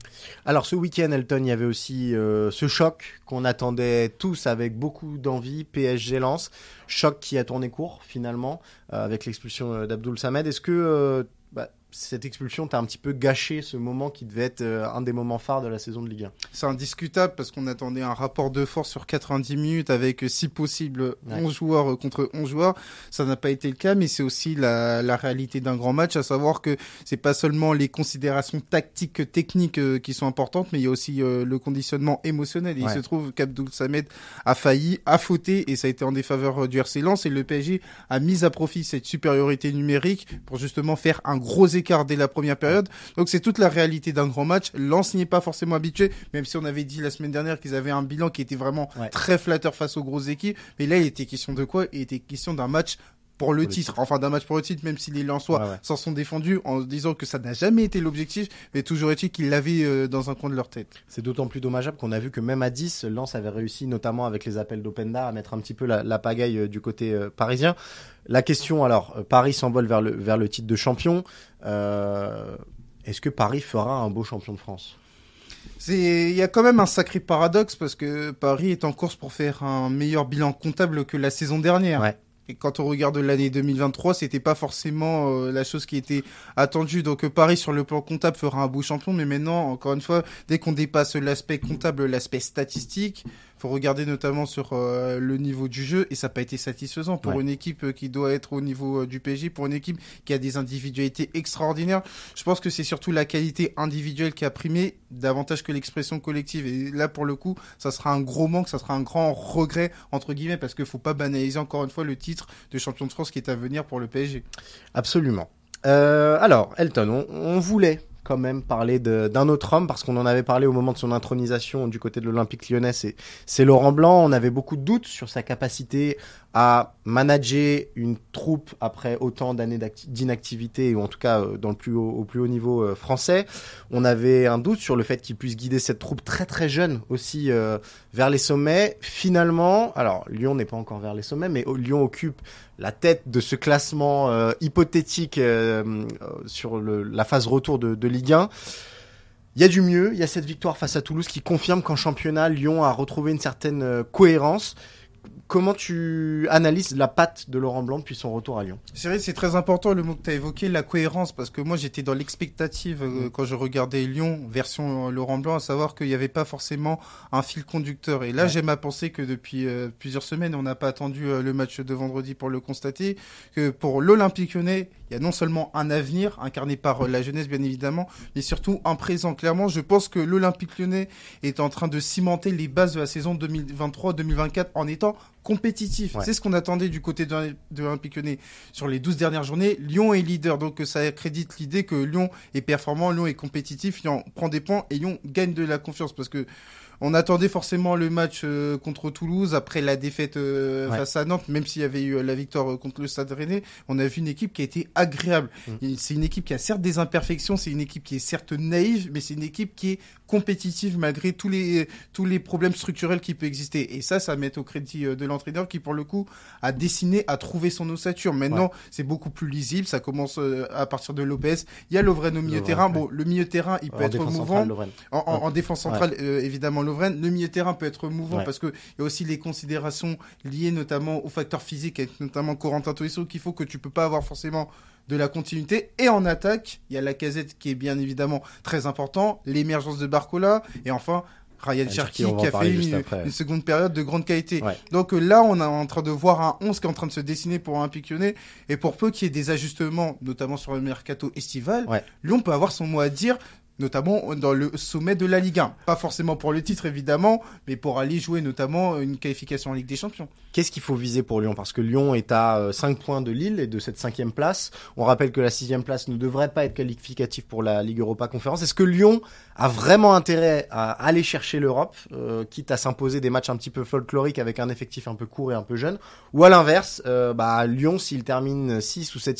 Alors ce week-end, Elton, il y avait aussi ce choc qu'on attendait tous avec beaucoup d'envie, PSG lance, choc qui a tourné court finalement avec l'expulsion d'Abdoul Samed. Est-ce que bah, cette expulsion t'a un petit peu gâché ce moment qui devait être euh, un des moments phares de la saison de Ligue 1 C'est indiscutable parce qu'on attendait un rapport de force sur 90 minutes avec, euh, si possible, 11 joueurs euh, contre 11 joueurs. Ça n'a pas été le cas, mais c'est aussi la, la réalité d'un grand match, à savoir que c'est pas seulement les considérations tactiques, techniques qui sont importantes, mais il y a aussi le conditionnement émotionnel. il se trouve qu'Abdoul Samed a failli, a fauté, et ça a été en défaveur du RC Lens, et le PSG a mis à profit cette supériorité numérique pour justement faire un gros écart dès la première période. Donc c'est toute la réalité d'un grand match. Lens n'y est pas forcément habitué, même si on avait dit la semaine dernière qu'ils avaient un bilan qui était vraiment très flatteur face aux grosses équipes. Mais là, il était question de quoi? Il était question d'un match pour le titre, enfin d'un match pour le titre, même si les Lensois s'en sont défendus en disant que ça n'a jamais été l'objectif, mais toujours est-il qu'ils l'avaient euh, dans un coin de leur tête. C'est d'autant plus dommageable qu'on a vu que même à 10, Lens avait réussi, notamment avec les appels d'Openda, à mettre un petit peu la, pagaille euh, du côté euh, parisien. La question, alors, Paris s'envole vers le, vers le titre de champion. Est-ce que Paris fera un beau champion de France? Il y a quand même un sacré paradoxe parce que Paris est en course pour faire un meilleur bilan comptable que la saison dernière. Et quand on regarde l'année 2023, c'était pas forcément euh, la chose qui était attendue. Donc euh, Paris sur le plan comptable fera un beau champion, mais maintenant, encore une fois, dès qu'on dépasse l'aspect comptable, l'aspect statistique, faut regarder notamment sur euh, le niveau du jeu et ça n'a pas été satisfaisant pour une équipe qui doit être au niveau du PSG, pour une équipe qui a des individualités extraordinaires. Je pense que c'est surtout la qualité individuelle qui a primé davantage que l'expression collective. Et là, pour le coup, ça sera un gros manque, ça sera un grand regret entre guillemets parce qu'il faut pas banaliser encore une fois le titre de champion de France qui est à venir pour le PSG. Absolument. Euh, alors, Elton, on, voulait quand même parler d'un autre homme parce qu'on en avait parlé au moment de son intronisation du côté de l'Olympique lyonnais, c'est Laurent Blanc. On avait beaucoup de doutes sur sa capacité à manager une troupe après autant d'années d'inactivité, ou en tout cas euh, dans le plus haut, au plus haut niveau euh, français. On avait un doute sur le fait qu'il puisse guider cette troupe très très jeune aussi euh, vers les sommets. Finalement, alors Lyon n'est pas encore vers les sommets, mais Lyon occupe la tête de ce classement hypothétique sur la phase retour de, de Ligue 1. Il y a du mieux, il y a cette victoire face à Toulouse qui confirme qu'en championnat, Lyon a retrouvé une certaine cohérence comment tu analyses la patte de Laurent Blanc depuis son retour à Lyon? C'est vrai, c'est très important le mot que tu as évoqué, la cohérence, parce que moi j'étais dans l'expectative euh, mm. quand je regardais Lyon version euh, Laurent Blanc, à savoir qu'il n'y avait pas forcément un fil conducteur. Et là, j'aime à penser que depuis euh, plusieurs semaines, on n'a pas attendu le match de vendredi pour le constater, que pour l'Olympique lyonnais, il y a non seulement un avenir incarné par la jeunesse bien évidemment, mais surtout un présent. Clairement, je pense que l'Olympique lyonnais est en train de cimenter les bases de la saison 2023-2024 en étant compétitif. C'est ce qu'on attendait du côté de, l'Olympique Lyonnais sur les 12 dernières journées. Lyon est leader, donc ça accrédite l'idée que Lyon est performant, Lyon est compétitif, Lyon prend des points et Lyon gagne de la confiance parce que on attendait forcément le match euh, contre Toulouse après la défaite euh, face à Nantes, même s'il y avait eu euh, la victoire contre le Stade Rennais. On a vu une équipe qui a été agréable. Mm. C'est une équipe qui a certes des imperfections, c'est une équipe qui est certes naïve, mais c'est une équipe qui est compétitive malgré tous les tous les problèmes structurels qui peuvent exister. Et ça, ça met au crédit de l'entraîneur qui, pour le coup, a dessiné, a trouvé son ossature. Maintenant, c'est beaucoup plus lisible. Ça commence à partir de Lopez. Il y a Lovren au milieu terrain. Bon, le milieu terrain, il peut être mouvant. en, en, défense centrale, évidemment Lovren. Le milieu terrain peut être mouvant parce qu'il y a aussi les considérations liées notamment aux facteurs physiques, avec notamment Corentin Tolisso, qu'il faut que tu peux pas avoir forcément de la continuité. Et en attaque, il y a la casette qui est bien évidemment très important, l'émergence de Barcola, et enfin Ryan Cherky qui a fait une, seconde période de grande qualité. Donc euh, là, on est en train de voir un 11 qui est en train de se dessiner pour un Lyonnais. Et pour peu qu'il y ait des ajustements, notamment sur le mercato estival, Lyon peut avoir son mot à dire notamment dans le sommet de la Ligue 1. Pas forcément pour le titre évidemment, mais pour aller jouer notamment une qualification en Ligue des Champions. Qu'est-ce qu'il faut viser pour Lyon? Parce que Lyon est à 5 euh, points de Lille et de cette cinquième place. On rappelle que la sixième place ne devrait pas être qualificative pour la Ligue Europa Conférence. Est-ce que Lyon a vraiment intérêt à aller chercher l'Europe, euh, quitte à s'imposer des matchs un petit peu folkloriques avec un effectif un peu court et un peu jeune? Ou à l'inverse, euh, bah, Lyon, s'il termine 6 ou 7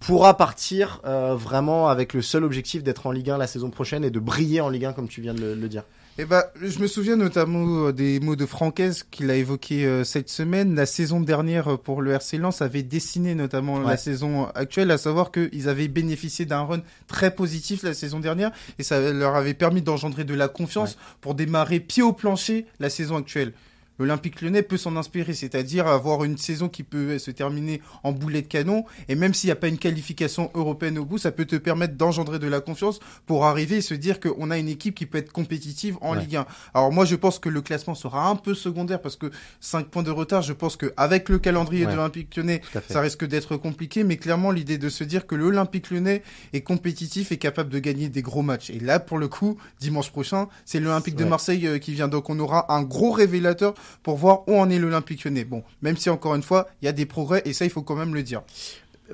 pourra partir euh, vraiment avec le seul objectif d'être en Ligue 1 la saison prochaine et de briller en Ligue 1 comme tu viens de le, dire. Eh ben, je me souviens notamment euh, des mots de Francaise qu'il a évoqué euh, cette semaine. La saison dernière pour le RC Lens avait dessiné notamment la saison actuelle, à savoir qu'ils avaient bénéficié d'un run très positif la saison dernière et ça leur avait permis d'engendrer de la confiance pour démarrer pied au plancher la saison actuelle l'Olympique lyonnais peut s'en inspirer, c'est-à-dire avoir une saison qui peut se terminer en boulet de canon, et même s'il n'y a pas une qualification européenne au bout, ça peut te permettre d'engendrer de la confiance pour arriver et se dire qu'on a une équipe qui peut être compétitive en Ligue 1. Alors moi, je pense que le classement sera un peu secondaire parce que 5 points de retard, je pense qu'avec le calendrier de l'Olympique lyonnais, ça risque d'être compliqué, mais clairement, l'idée de se dire que l'Olympique lyonnais est compétitif et capable de gagner des gros matchs. Et là, pour le coup, dimanche prochain, c'est l'Olympique de Marseille euh, qui vient, donc on aura un gros révélateur pour voir où en est l'Olympique lyonnais. Bon, même si encore une fois, il y a des progrès et ça, il faut quand même le dire.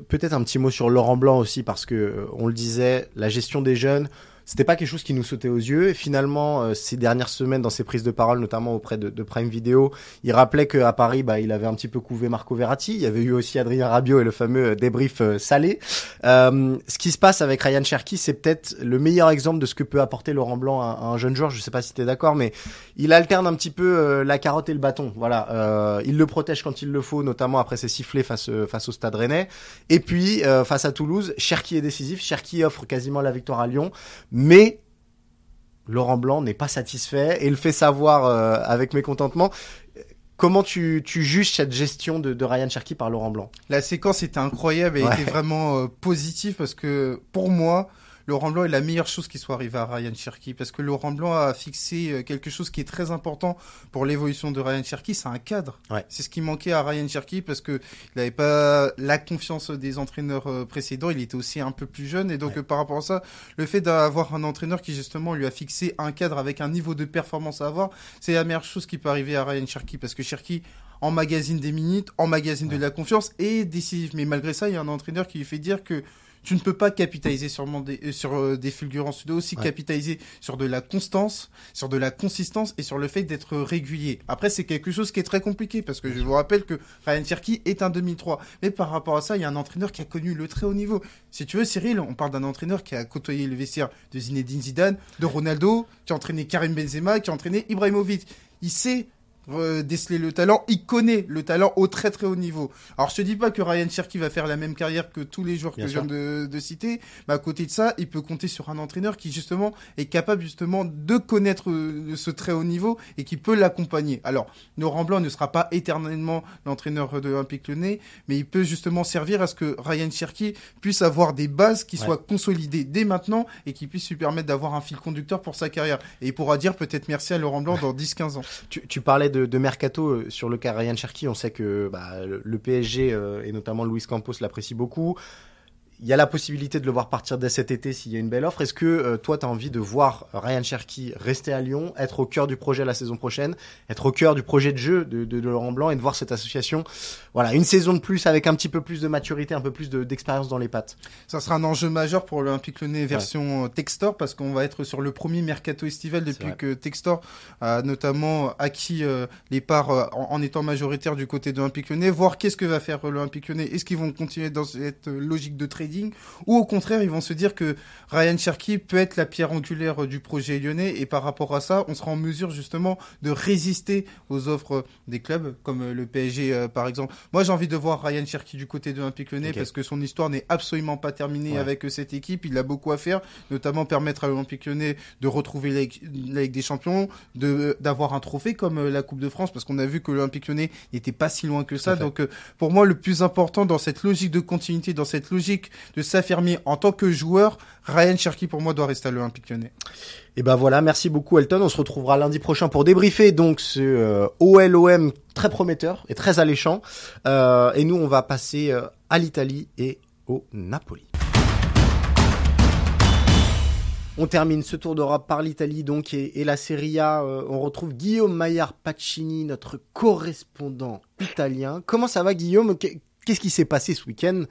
Peut-être un petit mot sur Laurent Blanc aussi parce que euh, on le disait, la gestion des jeunes, c'était pas quelque chose qui nous sautait aux yeux. Et finalement, euh, ces dernières semaines, dans ses prises de parole, notamment auprès de, de Prime Video, il rappelait qu'à Paris, bah, il avait un petit peu couvé Marco Verratti. Il y avait eu aussi Adrien Rabiot et le fameux euh, débrief euh, salé. Euh, ce qui se passe avec Ryan Cherky, c'est peut-être le meilleur exemple de ce que peut apporter Laurent Blanc à, un jeune joueur. Je sais pas si tu es d'accord, mais il alterne un petit peu la carotte et le bâton. Voilà, il le protège quand il le faut, notamment après ses sifflets face face au Stade Rennais. Et puis face à Toulouse, Cherky est décisif. Cherky offre quasiment la victoire à Lyon Laurent Blanc n'est pas satisfait et il fait savoir euh, avec mécontentement. Comment tu, tu juges cette gestion de, de Ryan Cherky par Laurent Blanc? La séquence était incroyable et était vraiment euh, positive parce que pour moi, Laurent Blanc est la meilleure chose qui soit arrivée à Ryan Cherky parce que Laurent Blanc a fixé euh, quelque chose qui est très important pour l'évolution de Ryan Cherky, c'est un cadre. C'est ce qui manquait à Ryan Cherky parce que il n'avait pas la confiance des entraîneurs euh, précédents, il était aussi un peu plus jeune et donc par rapport à ça, le fait d'avoir un entraîneur qui justement lui a fixé un cadre avec un niveau de performance à avoir, c'est la meilleure chose qui peut arriver à Ryan Cherky parce que Cherky magazine des minutes, en magazine de la confiance et décisif. Mais malgré ça, il y a un entraîneur qui lui fait dire que tu ne peux pas capitaliser sur, des, euh, sur euh, des fulgurances. Tu dois aussi capitaliser sur de la constance, sur de la consistance et sur le fait d'être régulier. Après, c'est quelque chose qui est très compliqué parce que je vous rappelle que Ryan Cherky est un 2003. Mais par rapport à ça, il y a un entraîneur qui a connu le très haut niveau. Si tu veux, Cyril, on parle d'un entraîneur qui a côtoyé le vestiaire de Zinedine Zidane, de Ronaldo, qui a entraîné Karim Benzema, qui a entraîné Ibrahimovic. Il sait déceler le talent. Il connaît le talent au très très haut niveau. Alors je te dis pas que Ryan Cherky va faire la même carrière que tous les joueurs que je viens de, de, citer, mais à côté de ça, il peut compter sur un entraîneur qui justement est capable justement de connaître euh, ce très haut niveau et qui peut l'accompagner. Alors Laurent Blanc ne sera pas éternellement l'entraîneur de Olympique Lyonnais, mais il peut justement servir à ce que Ryan Cherky puisse avoir des bases qui soient consolidées dès maintenant et qui puissent lui permettre d'avoir un fil conducteur pour sa carrière. Et il pourra dire peut-être merci à Laurent Blanc dans 10-15 ans. Tu, tu parlais de, mercato euh, sur le cas Ryan Cherky. On sait que bah, le PSG euh, et notamment Luis Campos l'apprécient beaucoup il y a la possibilité de le voir partir dès cet été s'il y a une belle offre. Est-ce que euh, toi, tu as envie de voir Ryan Cherky rester à Lyon, être au cœur du projet la saison prochaine, être au cœur du projet de jeu de, de, Laurent Blanc et de voir cette association, voilà, une saison de plus avec un petit peu plus de maturité, un peu plus d'expérience dans les pattes? Ça sera un enjeu majeur pour l'Olympique Lyonnais version euh, Textor parce qu'on va être sur le premier mercato estival depuis que Textor a notamment acquis euh, les parts en, étant majoritaire du côté de l'Olympique Lyonnais, voir qu'est-ce que va faire l'Olympique Lyonnais. Est-ce qu'ils vont continuer dans cette logique de trading? Ou au contraire, ils vont se dire que Ryan Cherky peut être la pierre angulaire du projet lyonnais, et par rapport à ça, on sera en mesure justement de résister aux offres des clubs, comme le PSG euh, par exemple. Moi, j'ai envie de voir Ryan Cherky du côté de l'Olympique lyonnais, parce que son histoire n'est absolument pas terminée avec cette équipe. Il a beaucoup à faire, notamment permettre à l'Olympique lyonnais de retrouver la, Ligue des Champions, d'avoir un trophée comme euh, la Coupe de France, parce qu'on a vu que l'Olympique lyonnais n'était pas si loin que ça. Donc, euh, pour moi, le plus important dans cette logique de continuité, dans cette logique de s'affirmer en tant que joueur, Ryan Cherky pour moi doit rester à l'Olympique Lyonnais. Et ben voilà, merci beaucoup Elton. On se retrouvera lundi prochain pour débriefer donc ce euh, OLOM très prometteur et très alléchant. Euh, et nous, on va passer euh, à l'Italie et au Napoli. On termine ce tour d'Europe par l'Italie donc et, la Serie A. on retrouve Guillaume Maillard Pacini, notre correspondant italien. Comment ça va Guillaume? Qu'est-ce qui s'est passé ce week-end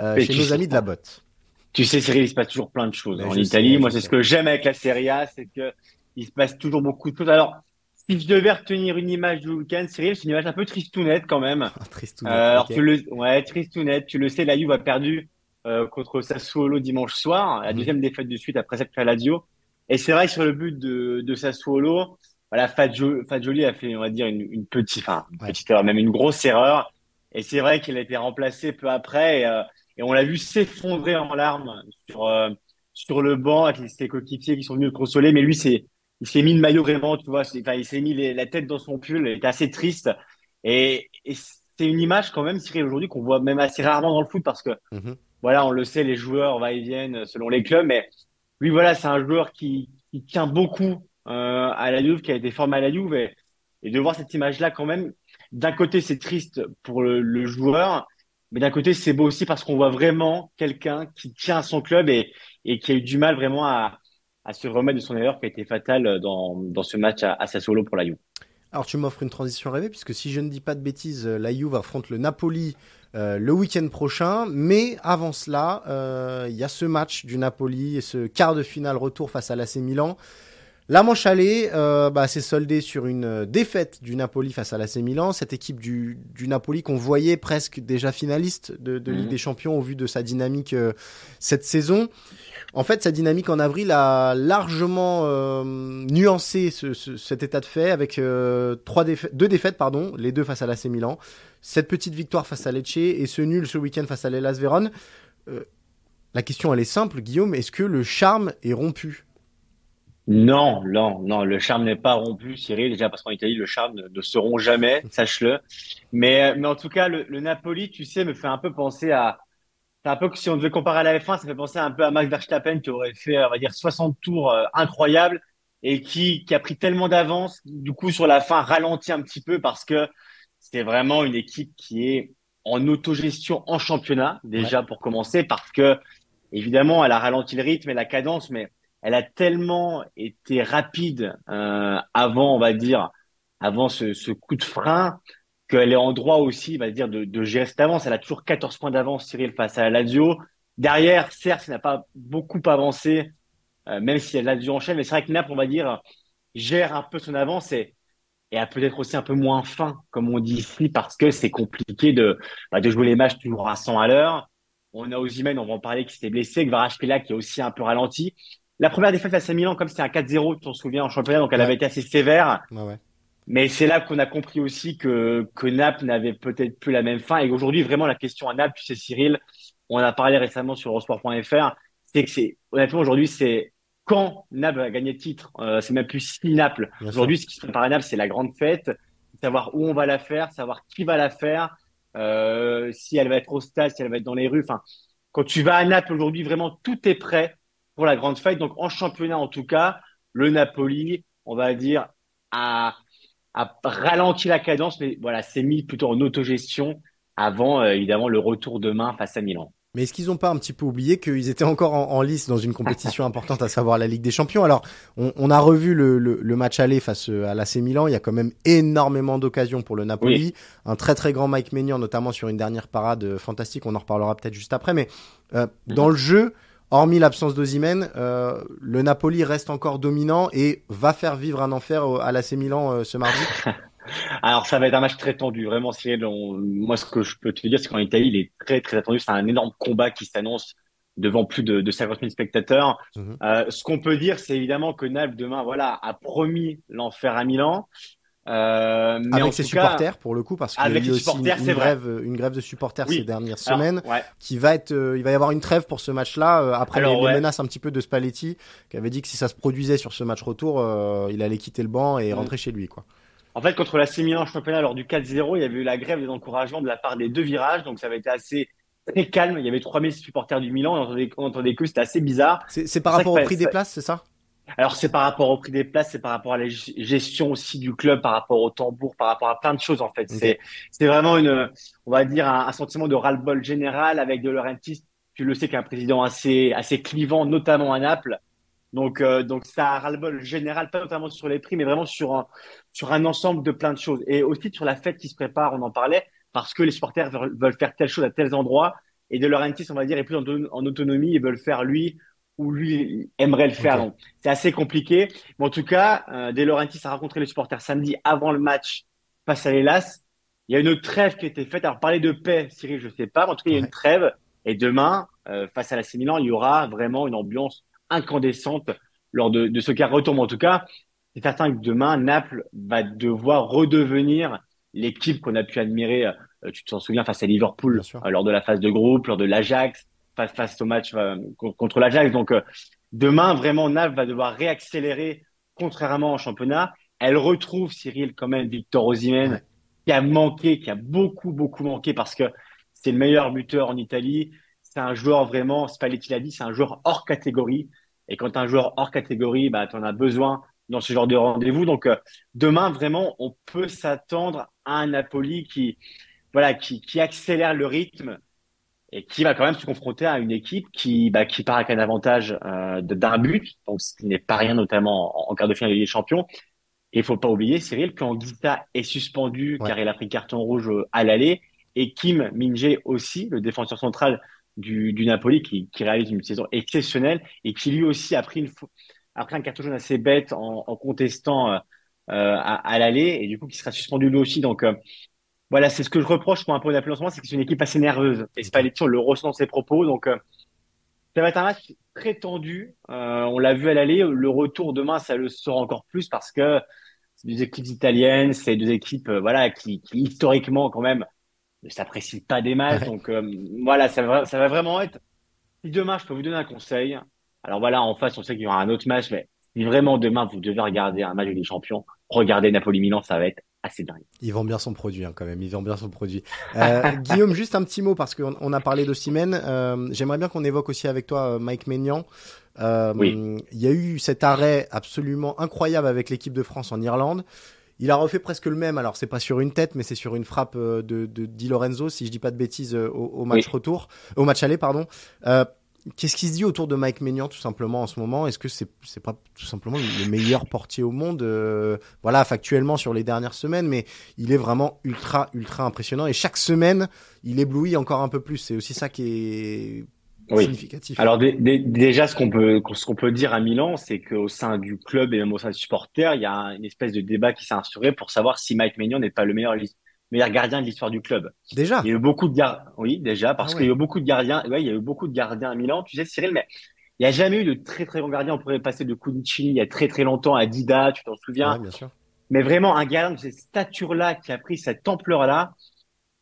euh, chez nos amis de la botte Tu sais, Cyril, il se passe toujours plein de choses en Italie. Moi, c'est ce que j'aime avec la Serie A, c'est que il se passe toujours beaucoup de choses. Alors, si je devais retenir une image du week-end, Cyril, c'est une image un peu tristounette quand même. Ah, tristounette. Euh, alors, tu le, ouais, tristounette. Tu le sais, la Juve a perdu euh, contre Sassuolo dimanche soir, la mhm. deuxième défaite de suite après cette Lazio. Et c'est vrai que sur le but de, de Sassuolo, voilà, Fagioli a fait, on va dire, une, une petite, enfin, une petite erreur, même une grosse erreur. Et c'est vrai qu'il a été remplacé peu après et, euh, et on l'a vu s'effondrer en larmes sur euh, sur le banc avec ses coéquipiers qui sont venus le consoler. Mais lui, c'est il s'est mis le maillot vraiment, tu vois. Enfin, il s'est mis la tête dans son pull. Il était assez triste. Et, et c'est une image quand même, Cyril, aujourd'hui qu'on voit même assez rarement dans le foot parce que mm-hmm. voilà, on le sait, les joueurs va et viennent selon les clubs. Mais lui, voilà, c'est un joueur qui, qui tient beaucoup euh, à la Juve, qui a été formé à la Juve. Et, et de voir cette image-là quand même, d'un côté, c'est triste pour le, joueur, mais d'un côté, c'est beau aussi parce qu'on voit vraiment quelqu'un qui tient à son club et, qui a eu du mal vraiment à, se remettre de son erreur qui a été fatale dans, ce match à, à Sassuolo pour la Juve. Alors tu m'offres une transition rêvée puisque si je ne dis pas de bêtises, la Juve affronte le Napoli euh, le week-end prochain. Mais avant cela, euh, il y a ce match du Napoli et ce quart de finale retour face à l'AC Milan. La manche allée euh, bah, s'est soldée sur une euh, défaite du Napoli face à l'AC Milan. Cette équipe du, du Napoli qu'on voyait presque déjà finaliste de, de Ligue mhm. des Champions au vu de sa dynamique euh, cette saison. En fait, sa dynamique en avril a largement euh, nuancé ce, ce, cet état de fait avec trois défaites, deux défaites, pardon, les deux face à l'AC Milan, cette petite victoire face à Lecce et ce nul ce week-end face à l'Elas Vérone. la question elle est simple, Guillaume, est-ce que le charme est rompu? Non, non, non, le charme n'est pas rompu, Cyril, déjà parce qu'en Italie, le charme ne, se rompt jamais, sache-le. Mais, mais en tout cas, le, le, Napoli, tu sais, me fait un peu penser à. C'est un peu que si on devait comparer à la F1, ça fait penser un peu à Max Verstappen qui aurait fait, on va dire, 60 tours euh, incroyables et qui, qui a pris tellement d'avance, du coup, sur la fin, ralenti un petit peu parce que c'est vraiment une équipe qui est en autogestion en championnat, déjà pour commencer, parce que, évidemment, elle a ralenti le rythme et la cadence, mais elle a tellement été rapide euh, avant, on va dire, avant ce, coup de frein, qu'elle est en droit aussi, on va dire, de, gérer cette avance. Elle a toujours 14 points d'avance, Cyril, face à la Lazio. Derrière, certes, elle n'a pas beaucoup avancé, euh, même si la Lazio enchaîne, mais c'est vrai que Naples, on va dire, gère un peu son avance et, a peut-être aussi un peu moins fin, comme on dit ici, parce que c'est compliqué de, bah, jouer les matchs toujours à 100 à l'heure. On a Ozymen, on va en parler, qui s'était blessé, Kvaratskhelia qui est aussi un peu ralenti. La première défaite face à Milan, comme c'était un 4-0, tu t'en souviens, en championnat, donc elle avait été assez sévère. Ouais, Mais c'est là qu'on a compris aussi que, que Naples n'avait peut-être plus la même fin. Et aujourd'hui, vraiment, la question à Naples, tu sais, Cyril, on a parlé récemment sur Eurosport.fr, c'est que c'est, honnêtement, aujourd'hui, c'est quand Naples va gagner le titre. Euh, c'est même plus si Naples. Aujourd'hui, ce qui se prépare à Naples, c'est la grande fête, savoir où on va la faire, savoir qui va la faire, euh, si elle va être au stade, si elle va être dans les rues. Enfin, quand tu vas à Naples aujourd'hui, vraiment, tout est prêt pour la grande fête. Donc en championnat, en tout cas, le Napoli, on va dire, a, a ralenti la cadence, mais voilà, s'est mis plutôt en autogestion avant, euh, évidemment, le retour demain face à Milan. Mais est-ce qu'ils n'ont pas un petit peu oublié qu'ils étaient encore en, lice dans une compétition importante, à savoir la Ligue des Champions? Alors, on, on a revu le, le, le, match aller face à l'AC Milan. Il y a quand même énormément d'occasions pour le Napoli. Un très très grand Mike Maignan, notamment sur une dernière parade fantastique. On en reparlera peut-être juste après. Mais euh, dans le jeu, hormis l'absence d'Ozimène, euh, le Napoli reste encore dominant et va faire vivre un enfer à l'AC Milan euh, ce mardi. Alors ça va être un match très tendu, vraiment. moi, ce que je peux te dire, c'est qu'en Italie, il est très très attendu. C'est un énorme combat qui s'annonce devant plus de, de 50 000 spectateurs. Mhm. euh, ce qu'on peut dire, c'est évidemment que Naples demain, voilà, a promis l'enfer à Milan. Euh, mais avec ses supporters pour le coup parce qu'il y a eu aussi une, grève, une grève de supporters ces dernières semaines qui va être euh, il va y avoir une trêve pour ce match-là euh, après les, menaces un petit peu de Spalletti qui avait dit que si ça se produisait sur ce match retour euh, il allait quitter le banc et mm. rentrer chez lui quoi. En fait contre la Milan en championnat lors du 4-0 il y avait eu la grève des encouragements de la part des deux virages donc ça avait été assez très calme il y avait 3000 supporters du Milan on entendait, on entendait que c'était assez bizarre. C'est par rapport au prix des places c'est ça? Alors c'est par rapport au prix des places, c'est par rapport à la gestion aussi du club, par rapport au tambour, par rapport à plein de choses en fait. C'est c'est vraiment une, on va dire un, sentiment de ras-le-bol général avec de Laurentiis. Tu le sais qu'un président assez assez clivant, notamment à Naples. Donc euh, donc ça a ras-le-bol général, pas notamment sur les prix, mais vraiment sur un sur un ensemble de plein de choses et aussi sur la fête qui se prépare. On en parlait parce que les supporters veulent, faire telle chose à tels endroits et de Laurentiis, on va dire, est plus en, en autonomie. Ils veulent faire lui où lui aimerait le faire. Donc, c'est assez compliqué. Mais en tout cas, euh, De Laurentiis a rencontré les supporters samedi avant le match face à l'Elas. Il y a une trêve qui a été faite. Alors, parler de paix, Cyril, je sais pas. Mais en tout cas, il y a une trêve. Et demain, euh, face à la Milan, il y aura vraiment une ambiance incandescente lors de, de ce cas retour. en tout cas, c'est certain que demain, Naples va devoir redevenir l'équipe qu'on a pu admirer. Euh, tu t'en souviens face à Liverpool euh, lors de la phase de groupe, lors de l'Ajax, face, face au match euh, contre l'Ajax. Donc euh, demain, vraiment, Nav va devoir réaccélérer, contrairement au championnat. Elle retrouve Cyril quand même Victor Osimhen, qui a manqué, qui a beaucoup beaucoup manqué parce que c'est le meilleur buteur en Italie. C'est un joueur vraiment, Spalletti l'a dit, c'est un joueur hors catégorie. Et quand un joueur hors catégorie, bah, tu en as besoin dans ce genre de rendez-vous. Donc euh, demain, vraiment, on peut s'attendre à un Napoli qui, voilà, qui, qui accélère le rythme, et qui va quand même se confronter à une équipe qui, bah, qui part avec un avantage euh, d'un but, donc ce qui n'est pas rien notamment en, quart de finale de Ligue des Champions. Et il faut pas oublier, Cyril, qu'Anguita est suspendu car il a pris carton rouge à l'aller, et Kim Minje aussi, le défenseur central du, du Napoli, qui, qui réalise une saison exceptionnelle et qui lui aussi a pris, une, a pris un carton jaune assez bête en, en contestant euh à, à l'aller, et du coup qui sera suspendu lui aussi. Donc euh, voilà, c'est ce que je reproche pour un peu d'Apple en ce moment, c'est que c'est une équipe assez nerveuse. Et Spalletti, on le ressent dans ses propos. Donc, euh, ça va être un match très tendu. Euh, on l'a vu à l'aller. Le retour demain, ça le sera encore plus parce que c'est des équipes italiennes, c'est deux équipes, euh, voilà, qui, qui, historiquement quand même ne s'apprécient pas des matchs. Donc, voilà, ça va, ça va vraiment être. Si demain, je peux vous donner un conseil. Alors voilà, en face, on sait qu'il y aura un autre match, mais si vraiment demain vous devez regarder un match des champions, regardez Napoli-Milan, ça va être assez dingue. Il vend bien son produit hein, quand même, il vend bien son produit. Euh, Guillaume, juste un petit mot parce qu'on on a parlé de Euh, J'aimerais bien qu'on évoque aussi avec toi euh, Mike Maignan. Euh, oui. Il y a eu cet arrêt absolument incroyable avec l'équipe de France en Irlande. Il a refait presque le même. Alors c'est pas sur une tête, mais c'est sur une frappe de, de Di Lorenzo, si je dis pas de bêtises, au, au match retour, au match aller, pardon. Qu'est-ce qui se dit autour de Mike Maignan tout simplement en ce moment? Est-ce que c'est c'est pas tout simplement le meilleur portier au monde euh, Voilà, factuellement sur les dernières semaines, mais il est vraiment ultra ultra impressionnant. Et chaque semaine il éblouit encore un peu plus. C'est aussi ça qui est significatif. Alors déjà, ce qu'on peut ce qu'on peut dire à Milan, c'est qu'au sein du club et même au sein des supporters, il y a une espèce de débat qui s'est instauré pour savoir si Mike Maignan n'est pas le meilleur meilleur gardien de l'histoire du club. Déjà. Il y a eu beaucoup de gardiens. Oui, déjà, parce ah qu'il y a eu beaucoup de gardiens. Ouais, il y a eu beaucoup de gardiens à Milan. Tu sais, Cyril, mais il n'y a jamais eu de très très grands gardiens. On pourrait passer de Cunicini il y a très très longtemps à Dida, tu t'en souviens? Ouais, bien sûr. Mais vraiment, un gardien de cette stature-là qui a pris cette ampleur-là.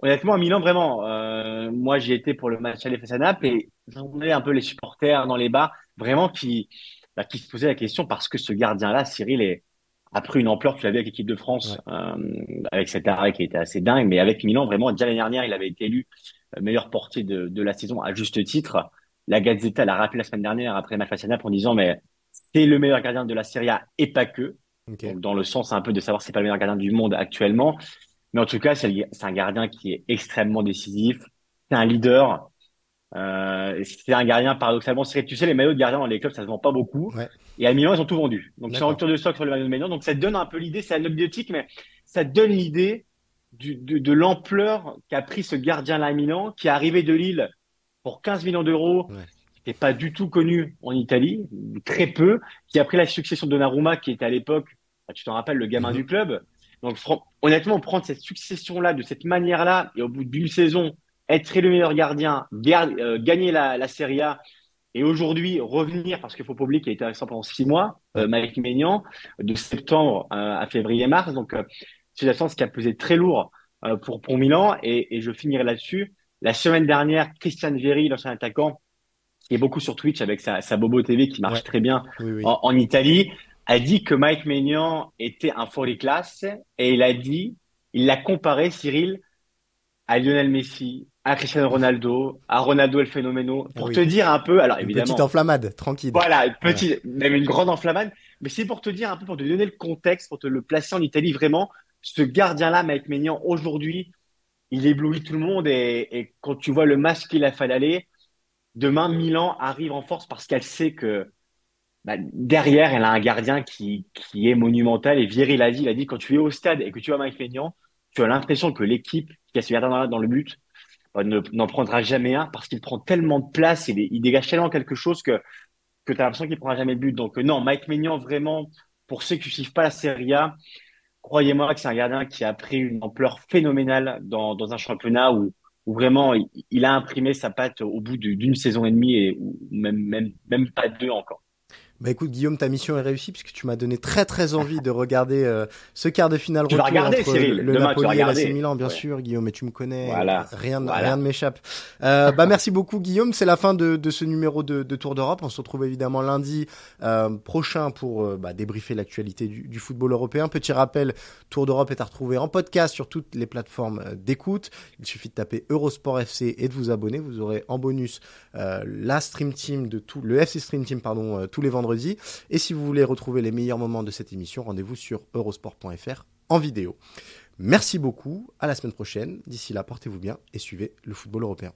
Honnêtement, à Milan, vraiment, euh, moi j'y étais pour le match aller face à Naples et j'en ai un peu les supporters dans les bars, vraiment qui, bah, qui se posaient la question parce que ce gardien-là, Cyril, est, a pris une ampleur, tu l'as vu avec l'équipe de France, euh, avec cet arrêt qui était assez dingue, mais avec Milan, vraiment, déjà l'année dernière, il avait été élu euh, meilleur portier de, de, la saison à juste titre. La Gazzetta l'a rappelé la semaine dernière après match face en disant, mais c'est le meilleur gardien de la Serie A et pas que. Donc, dans le sens un peu de savoir si c'est pas le meilleur gardien du monde actuellement. Mais en tout cas, c'est un gardien qui est extrêmement décisif. C'est un leader. Euh, c'est un gardien paradoxalement. Tu sais, les maillots de gardien dans les clubs, ça se vend pas beaucoup. Ouais. Et à Milan, ils ont tout vendu. Donc, c'est en rupture de stock sur le maillot de Milan. Donc, ça donne un peu l'idée, c'est anecdotique, mais ça donne l'idée de, de l'ampleur qu'a pris ce gardien-là à Milan, qui est arrivé de Lille pour 15 millions d'euros, ouais. qui n'est pas du tout connu en Italie, très peu, qui a pris la succession de Donnarumma, qui était à l'époque, bah, tu t'en rappelles, le gamin mm -hmm. du club. Donc, honnêtement, prendre cette succession-là, de cette manière-là, et au bout d'une saison, être le meilleur gardien, euh, gagner la, la Serie A, et aujourd'hui revenir, parce qu'il faut pas oublier qu'il a été resté pendant six mois, euh, Mike Maignan, de septembre euh, à février-mars. Donc, euh, c'est la ce qui a pesé très lourd euh, pour, pour Milan. Et, et je finirai là-dessus. La semaine dernière, Christian Vieri, l'ancien attaquant, qui est beaucoup sur Twitch avec sa, sa Bobo TV qui marche Ouais. très bien Oui, oui. en, en Italie, a dit que Mike Maignan était un folie classe et il a dit, il l'a comparé, Cyril, à Lionel Messi, à Cristiano Ronaldo, à Ronaldo El Fenomeno, pour Oui. te dire un peu, alors Une évidemment, petite enflammade, tranquille. voilà, une petite, même une grande enflammade, mais c'est pour te dire un peu, pour te donner le contexte, pour te le placer en Italie, vraiment, ce gardien-là, Mike Maignan, aujourd'hui, il éblouit tout le monde et, et quand tu vois le match qu'il a fallu aller, demain, Milan arrive en force parce qu'elle sait que bah, derrière, elle a un gardien qui, qui est monumental et Vieri l'a dit, il a dit, quand tu es au stade et que tu vois Mike Maignan, tu as l'impression que l'équipe qui a ce gardien-là dans le but ne- n'en prendra jamais un parce qu'il prend tellement de place, il, il dégage tellement quelque chose que, que tu as l'impression qu'il prendra jamais de but. Donc euh, non, Mike Maignan, vraiment, pour ceux qui ne suivent pas la Serie A, croyez-moi que c'est un gardien qui a pris une ampleur phénoménale dans, un championnat où, vraiment il, a imprimé sa patte au bout du- d'une saison et demie et même, même, même pas deux encore. Bah écoute Guillaume, ta mission est réussie puisque tu m'as donné très très envie de regarder euh, ce quart de finale Tu retour regarder, entre Cyril. le, Demain, Napoli et l'AC. Milan, bien Ouais. sûr, Guillaume, et tu me connais, Voilà. rien, Voilà. rien ne m'échappe. Euh, bah merci beaucoup Guillaume, c'est la fin de, de ce numéro de, de Tour d'Europe. On se retrouve évidemment lundi euh, prochain pour euh, bah, débriefer l'actualité du, du football européen. Petit rappel, Tour d'Europe est à retrouver en podcast sur toutes les plateformes euh, d'écoute. Il suffit de taper Eurosport FC et de vous abonner. Vous aurez en bonus euh, la stream team de tout le FC Stream Team pardon tous les vendredis. Et si vous voulez retrouver les meilleurs moments de cette émission, rendez-vous sur eurosport.fr en vidéo. Merci beaucoup, à la semaine prochaine. D'ici là, portez-vous bien et suivez le football européen.